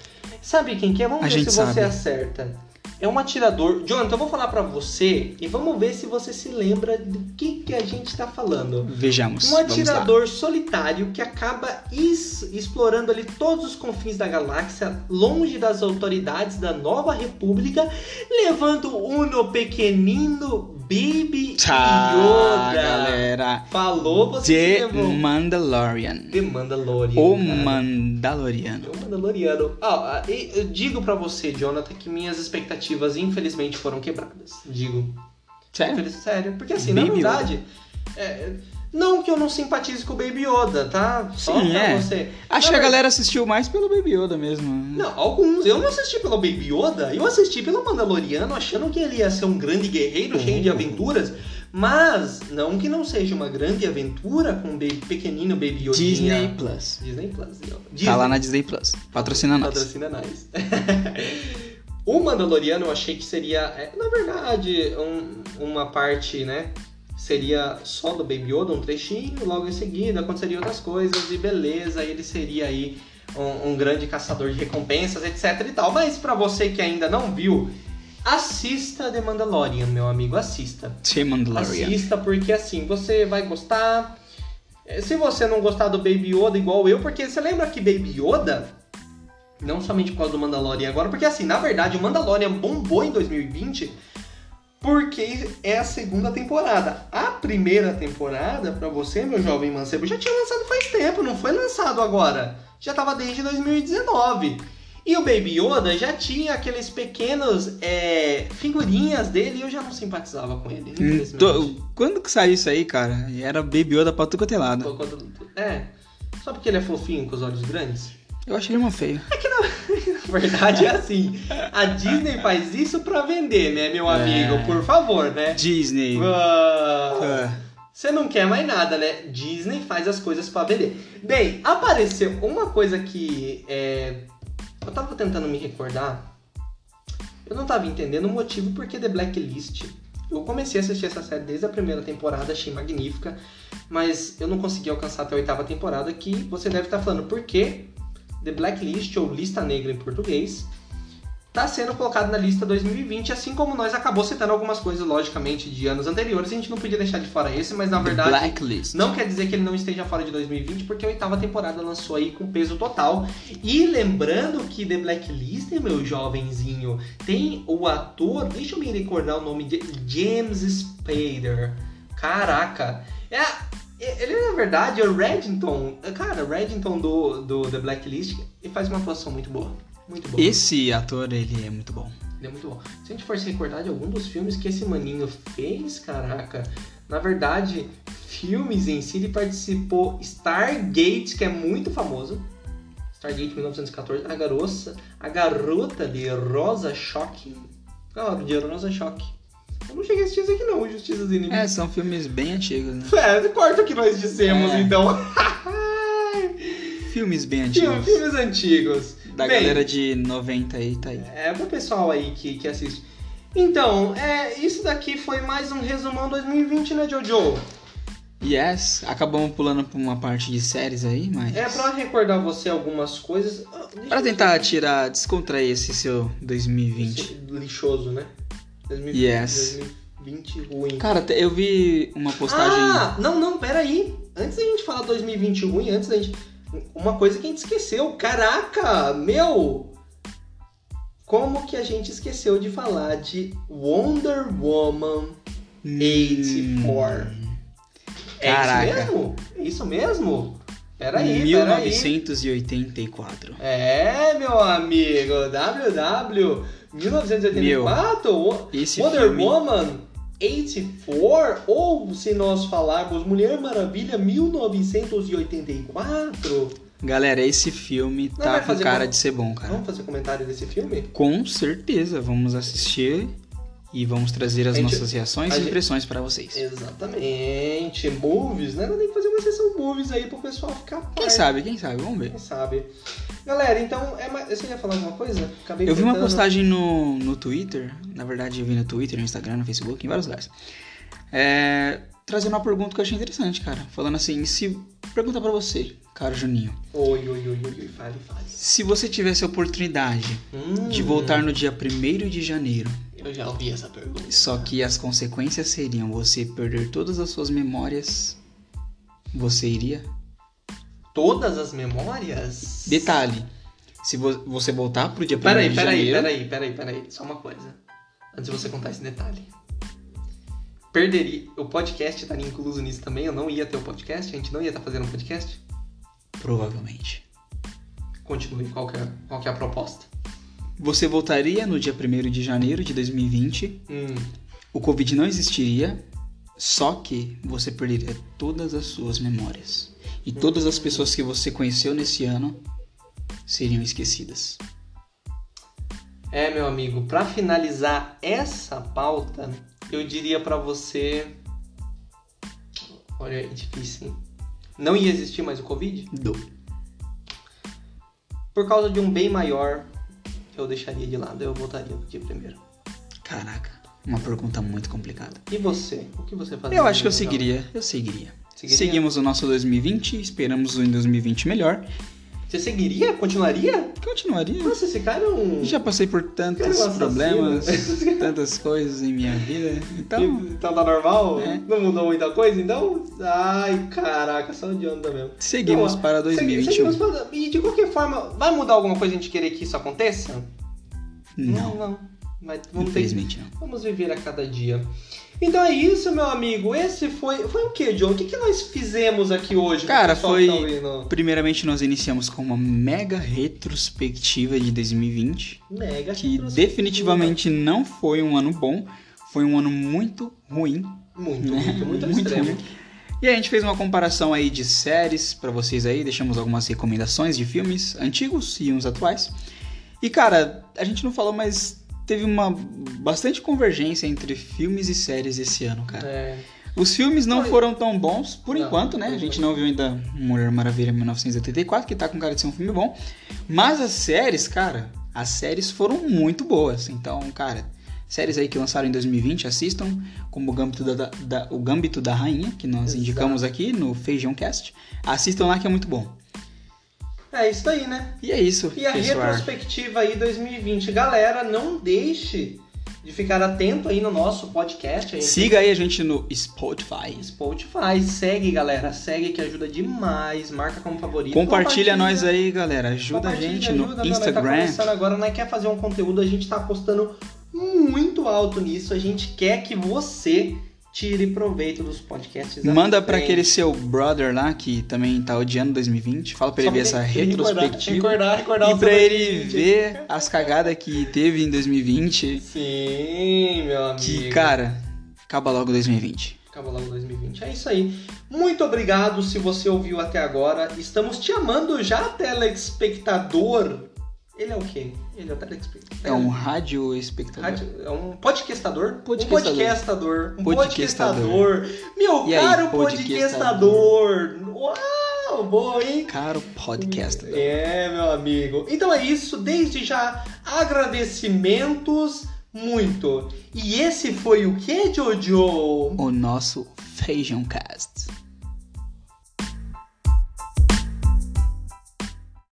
Sabe quem que é? Vamos A ver se você sabe. acerta. É um atirador. Jonathan, eu vou falar pra você e vamos ver se você se lembra do que, que a gente tá falando. Vejamos. Um atirador solitário que acaba explorando ali todos os confins da galáxia, longe das autoridades da Nova República, levando Uno pequenino Baby Tá, Yoda. galera. Falou, você The lembrou. Mandalorian. The Mandalorian. O cara. Mandaloriano. O Mandaloriano. Ah, eu digo pra você, Jonathan, que minhas expectativas infelizmente foram quebradas. Digo. Sério? Sério. Porque assim, Baby na verdade. é, não que eu não simpatize com o Baby Yoda, tá? Só Sim, pra é. você. Acho que a galera assistiu mais pelo Baby Yoda mesmo. Não, alguns. Eu não assisti pelo Baby Yoda, eu assisti pelo Mandaloriano, achando que ele ia ser um grande guerreiro cheio de aventuras. Mas, não que não seja uma grande aventura com o baby, pequenino Baby Yoda. Disney Plus. Disney Plus. Tá Disney. lá na Disney Plus. Patrocina nós. Patrocina nós. o Mandaloriano eu achei que seria, é, na verdade, um- uma parte, né? Seria só do Baby Yoda, um trechinho, logo em seguida aconteceriam outras coisas e beleza, ele seria aí um, um grande caçador de recompensas, etc e tal. Mas pra você que ainda não viu, assista The Mandalorian, meu amigo, assista. The Mandalorian. Assista, porque assim, você vai gostar. Eh, Se você não gostar do Baby Yoda igual eu, porque você lembra que Baby Yoda, não somente por causa do Mandalorian agora, porque assim, na verdade, o Mandalorian bombou em 2020 porque é a segunda temporada. A primeira temporada, pra você, meu jovem mancebo, já tinha lançado faz tempo, não foi lançado agora. Já tava desde 2019. E o Baby Yoda já tinha aqueles pequenos eh, figurinhas dele e eu já não simpatizava com ele, Hum, tô- Quando que saiu isso aí, cara? Era Baby Yoda pra tudo quanto é lado. É. Só porque ele é fofinho com os olhos grandes? Eu achei ele uma feio. Na verdade é assim. A Disney faz isso pra vender, né, meu É. amigo? Por favor, né? Disney. Ah, Ah, Você não quer mais nada, né? Disney faz as coisas pra vender. Bem, apareceu uma coisa que é, eu tava tentando me recordar. Eu não tava entendendo o motivo porque The Blacklist. Eu comecei a assistir essa série desde a primeira temporada, achei magnífica, mas eu não consegui alcançar até a oitava temporada, que você deve estar falando por que The Blacklist, ou Lista Negra em português, tá sendo colocado na lista 2020, assim como nós acabou citando algumas coisas, logicamente, de anos anteriores, a gente não podia deixar de fora esse, mas na verdade Blacklist. não quer dizer que ele não esteja fora de 2020, porque a oitava temporada lançou aí com peso total. E lembrando que The Blacklist, meu jovenzinho, tem o ator, deixa eu me recordar o nome de James Spader. Caraca, é, ele na verdade é o Reddington. Cara, o Reddington do, do The Blacklist ele faz uma atuação muito boa. Muito boa. Esse ator, ele é muito bom. Ele é muito bom. Se a gente for se recordar de algum dos filmes que esse maninho fez, caraca, na verdade, filmes em si, ele participou Stargate, que é muito famoso. Stargate 1914, a garota, a garota de Rosa Choque. Claro, de Rosa Choque. Não cheguei a assistir isso aqui não, Justiça dos Inimigos. É, são filmes bem antigos, né? É, corta o que nós dissemos, É. então. Filmes bem antigos. filmes antigos. Da Bem, galera de 90 aí, tá aí. É pro pessoal aí que, que assiste. Então, é, isso daqui foi mais um resumão 2020, né, Jojo? Yes, acabamos pulando por uma parte de séries aí, mas... É pra recordar você algumas coisas. Ah, deixa Pra tentar tirar, descontrair esse seu 2020. Esse Lixoso, né? 2020, Yes. 2020 ruim. Cara, eu vi uma postagem... Ah, não, não, peraí. Antes da gente falar 2020 ruim, antes da gente. Uma coisa que a gente esqueceu. Caraca, meu! Como que a gente esqueceu de falar de Wonder Woman 84? É Caraca. isso mesmo? É isso mesmo? Peraí, peraí. 1984. É, meu amigo, WW 1984, Wo- Esse Wonder filme... Woman 84, ou se nós falarmos Mulher Maravilha 1984. Galera, esse filme Não tá com cara de ser bom, cara. Vamos fazer comentário desse filme? Com certeza, vamos assistir e vamos trazer as gente- nossas reações e impressões pra vocês. Exatamente, movies, né? Nós temos que fazer uma sessão movies aí pro pessoal ficar Quem sabe, quem sabe, vamos ver. Quem sabe. Galera, então, é mais... você ia falar alguma coisa? Acabei Eu vi uma tentando- postagem no, no Twitter, na verdade eu vi no Twitter, no Instagram, no Facebook, em vários lugares. É, trazendo uma pergunta que eu achei interessante, cara. Falando assim, se. Pergunta pra você, cara Juninho. Oi, oi, oi, oi, oi, fale, fale. Se você tivesse a oportunidade Hum, de voltar no dia 1 de janeiro, Eu já ouvi essa pergunta. só que as consequências seriam você perder todas as suas memórias, você iria? Todas as memórias? Detalhe, se vo- você voltar pro dia 1 Peraí, de peraí, janeiro... peraí, peraí, peraí. Só uma coisa. Antes de você contar esse detalhe. Perderia. O podcast estaria incluso nisso também? Eu não ia ter o podcast? A gente não ia estar fazendo um podcast? Provavelmente. Continue. Qual é, qual que é a proposta? Você voltaria no dia 1 de janeiro de 2020, Hum, o Covid não existiria, só que você perderia todas as suas memórias. E todas as pessoas que você conheceu nesse ano seriam esquecidas. É, meu amigo, pra finalizar essa pauta, eu diria pra você. Olha, é difícil, hein? Não ia existir mais o Covid? Do. Por causa de um bem maior, eu deixaria de lado, eu voltaria no dia primeiro. Caraca, uma pergunta muito complicada. E você? O que você faria? Eu acho que eu seguiria, eu seguiria. Seguiria? Seguimos o nosso 2020, esperamos um 2020 melhor. Você seguiria? Continuaria? Continuaria. Nossa, esse cara é um. Já passei por tantos Cara, assassino. problemas, tantas coisas em minha vida. Então, Então tá normal? É. Não mudou muita coisa, então? Ai, caraca, só de onda mesmo. seguimos Então, para segui- 2021. seguimos para- E de qualquer forma, vai mudar alguma coisa a gente querer que isso aconteça? Não, não. Mas vamos ter infelizmente não. Vamos viver a cada dia. Então é isso, meu amigo. Esse foi. Foi o que, John? O que, que nós fizemos aqui hoje? Cara, pessoal foi- tá? Primeiramente, nós iniciamos com uma mega retrospectiva de 2020, Mega que definitivamente não foi um ano bom, foi um ano muito ruim. Muito, né? muito, muito, Muito ruim. E a gente fez uma comparação aí de séries pra vocês aí, deixamos algumas recomendações de filmes antigos e uns atuais. E cara, a gente não falou, mas teve uma bastante convergência entre filmes e séries esse ano, cara. É. Os filmes não Foi. foram tão bons, por Não, enquanto, né? A gente não viu ainda Mulher Maravilha 1984, que tá com cara de ser um filme bom. Mas as séries, cara, as séries foram muito boas. Então, cara, séries aí que lançaram em 2020, assistam, como o Gambito da, da- o Gambito da Rainha, que nós Exato. indicamos aqui no Feijão Cast. Assistam lá que é muito bom. É isso aí, né? E é isso, E a pessoal. retrospectiva aí 2020. Galera, não deixe de ficar atento aí no nosso podcast. A gente Siga aí a gente no Spotify. Spotify, segue galera, segue que ajuda demais, marca como favorito. Compartilha nós aí, galera. Ajuda a Compartilha, gente ajuda, no mano, Tá Instagram. começando agora, nós quer fazer um conteúdo, a gente tá apostando muito alto nisso. A gente quer que você tire proveito dos podcasts. da Manda pra frente. aquele seu brother lá que também tá odiando 2020. Fala pra ele ver essa ele recordar- retrospectiva. Recordar, recordar E seu ele 2020. ver as cagadas que teve em 2020. Sim, meu amigo. Que, cara, acaba logo 2020. Acaba logo 2020. É isso aí. Muito obrigado se você ouviu até agora. Estamos te amando já, telespectador. Ele é o quê? Ele é o telespectador. É um rádio espectador. Rádio- é um podcastador? Podcastador. Um podcastador. Um Podcastador. podcastador. Meu E aí, caro podcastador? podcastador. Uau, boa, hein? Caro podcast. É, meu amigo. Então é isso. Desde já, agradecimentos muito. E esse foi o que, Jojo? O nosso Feijão Cast.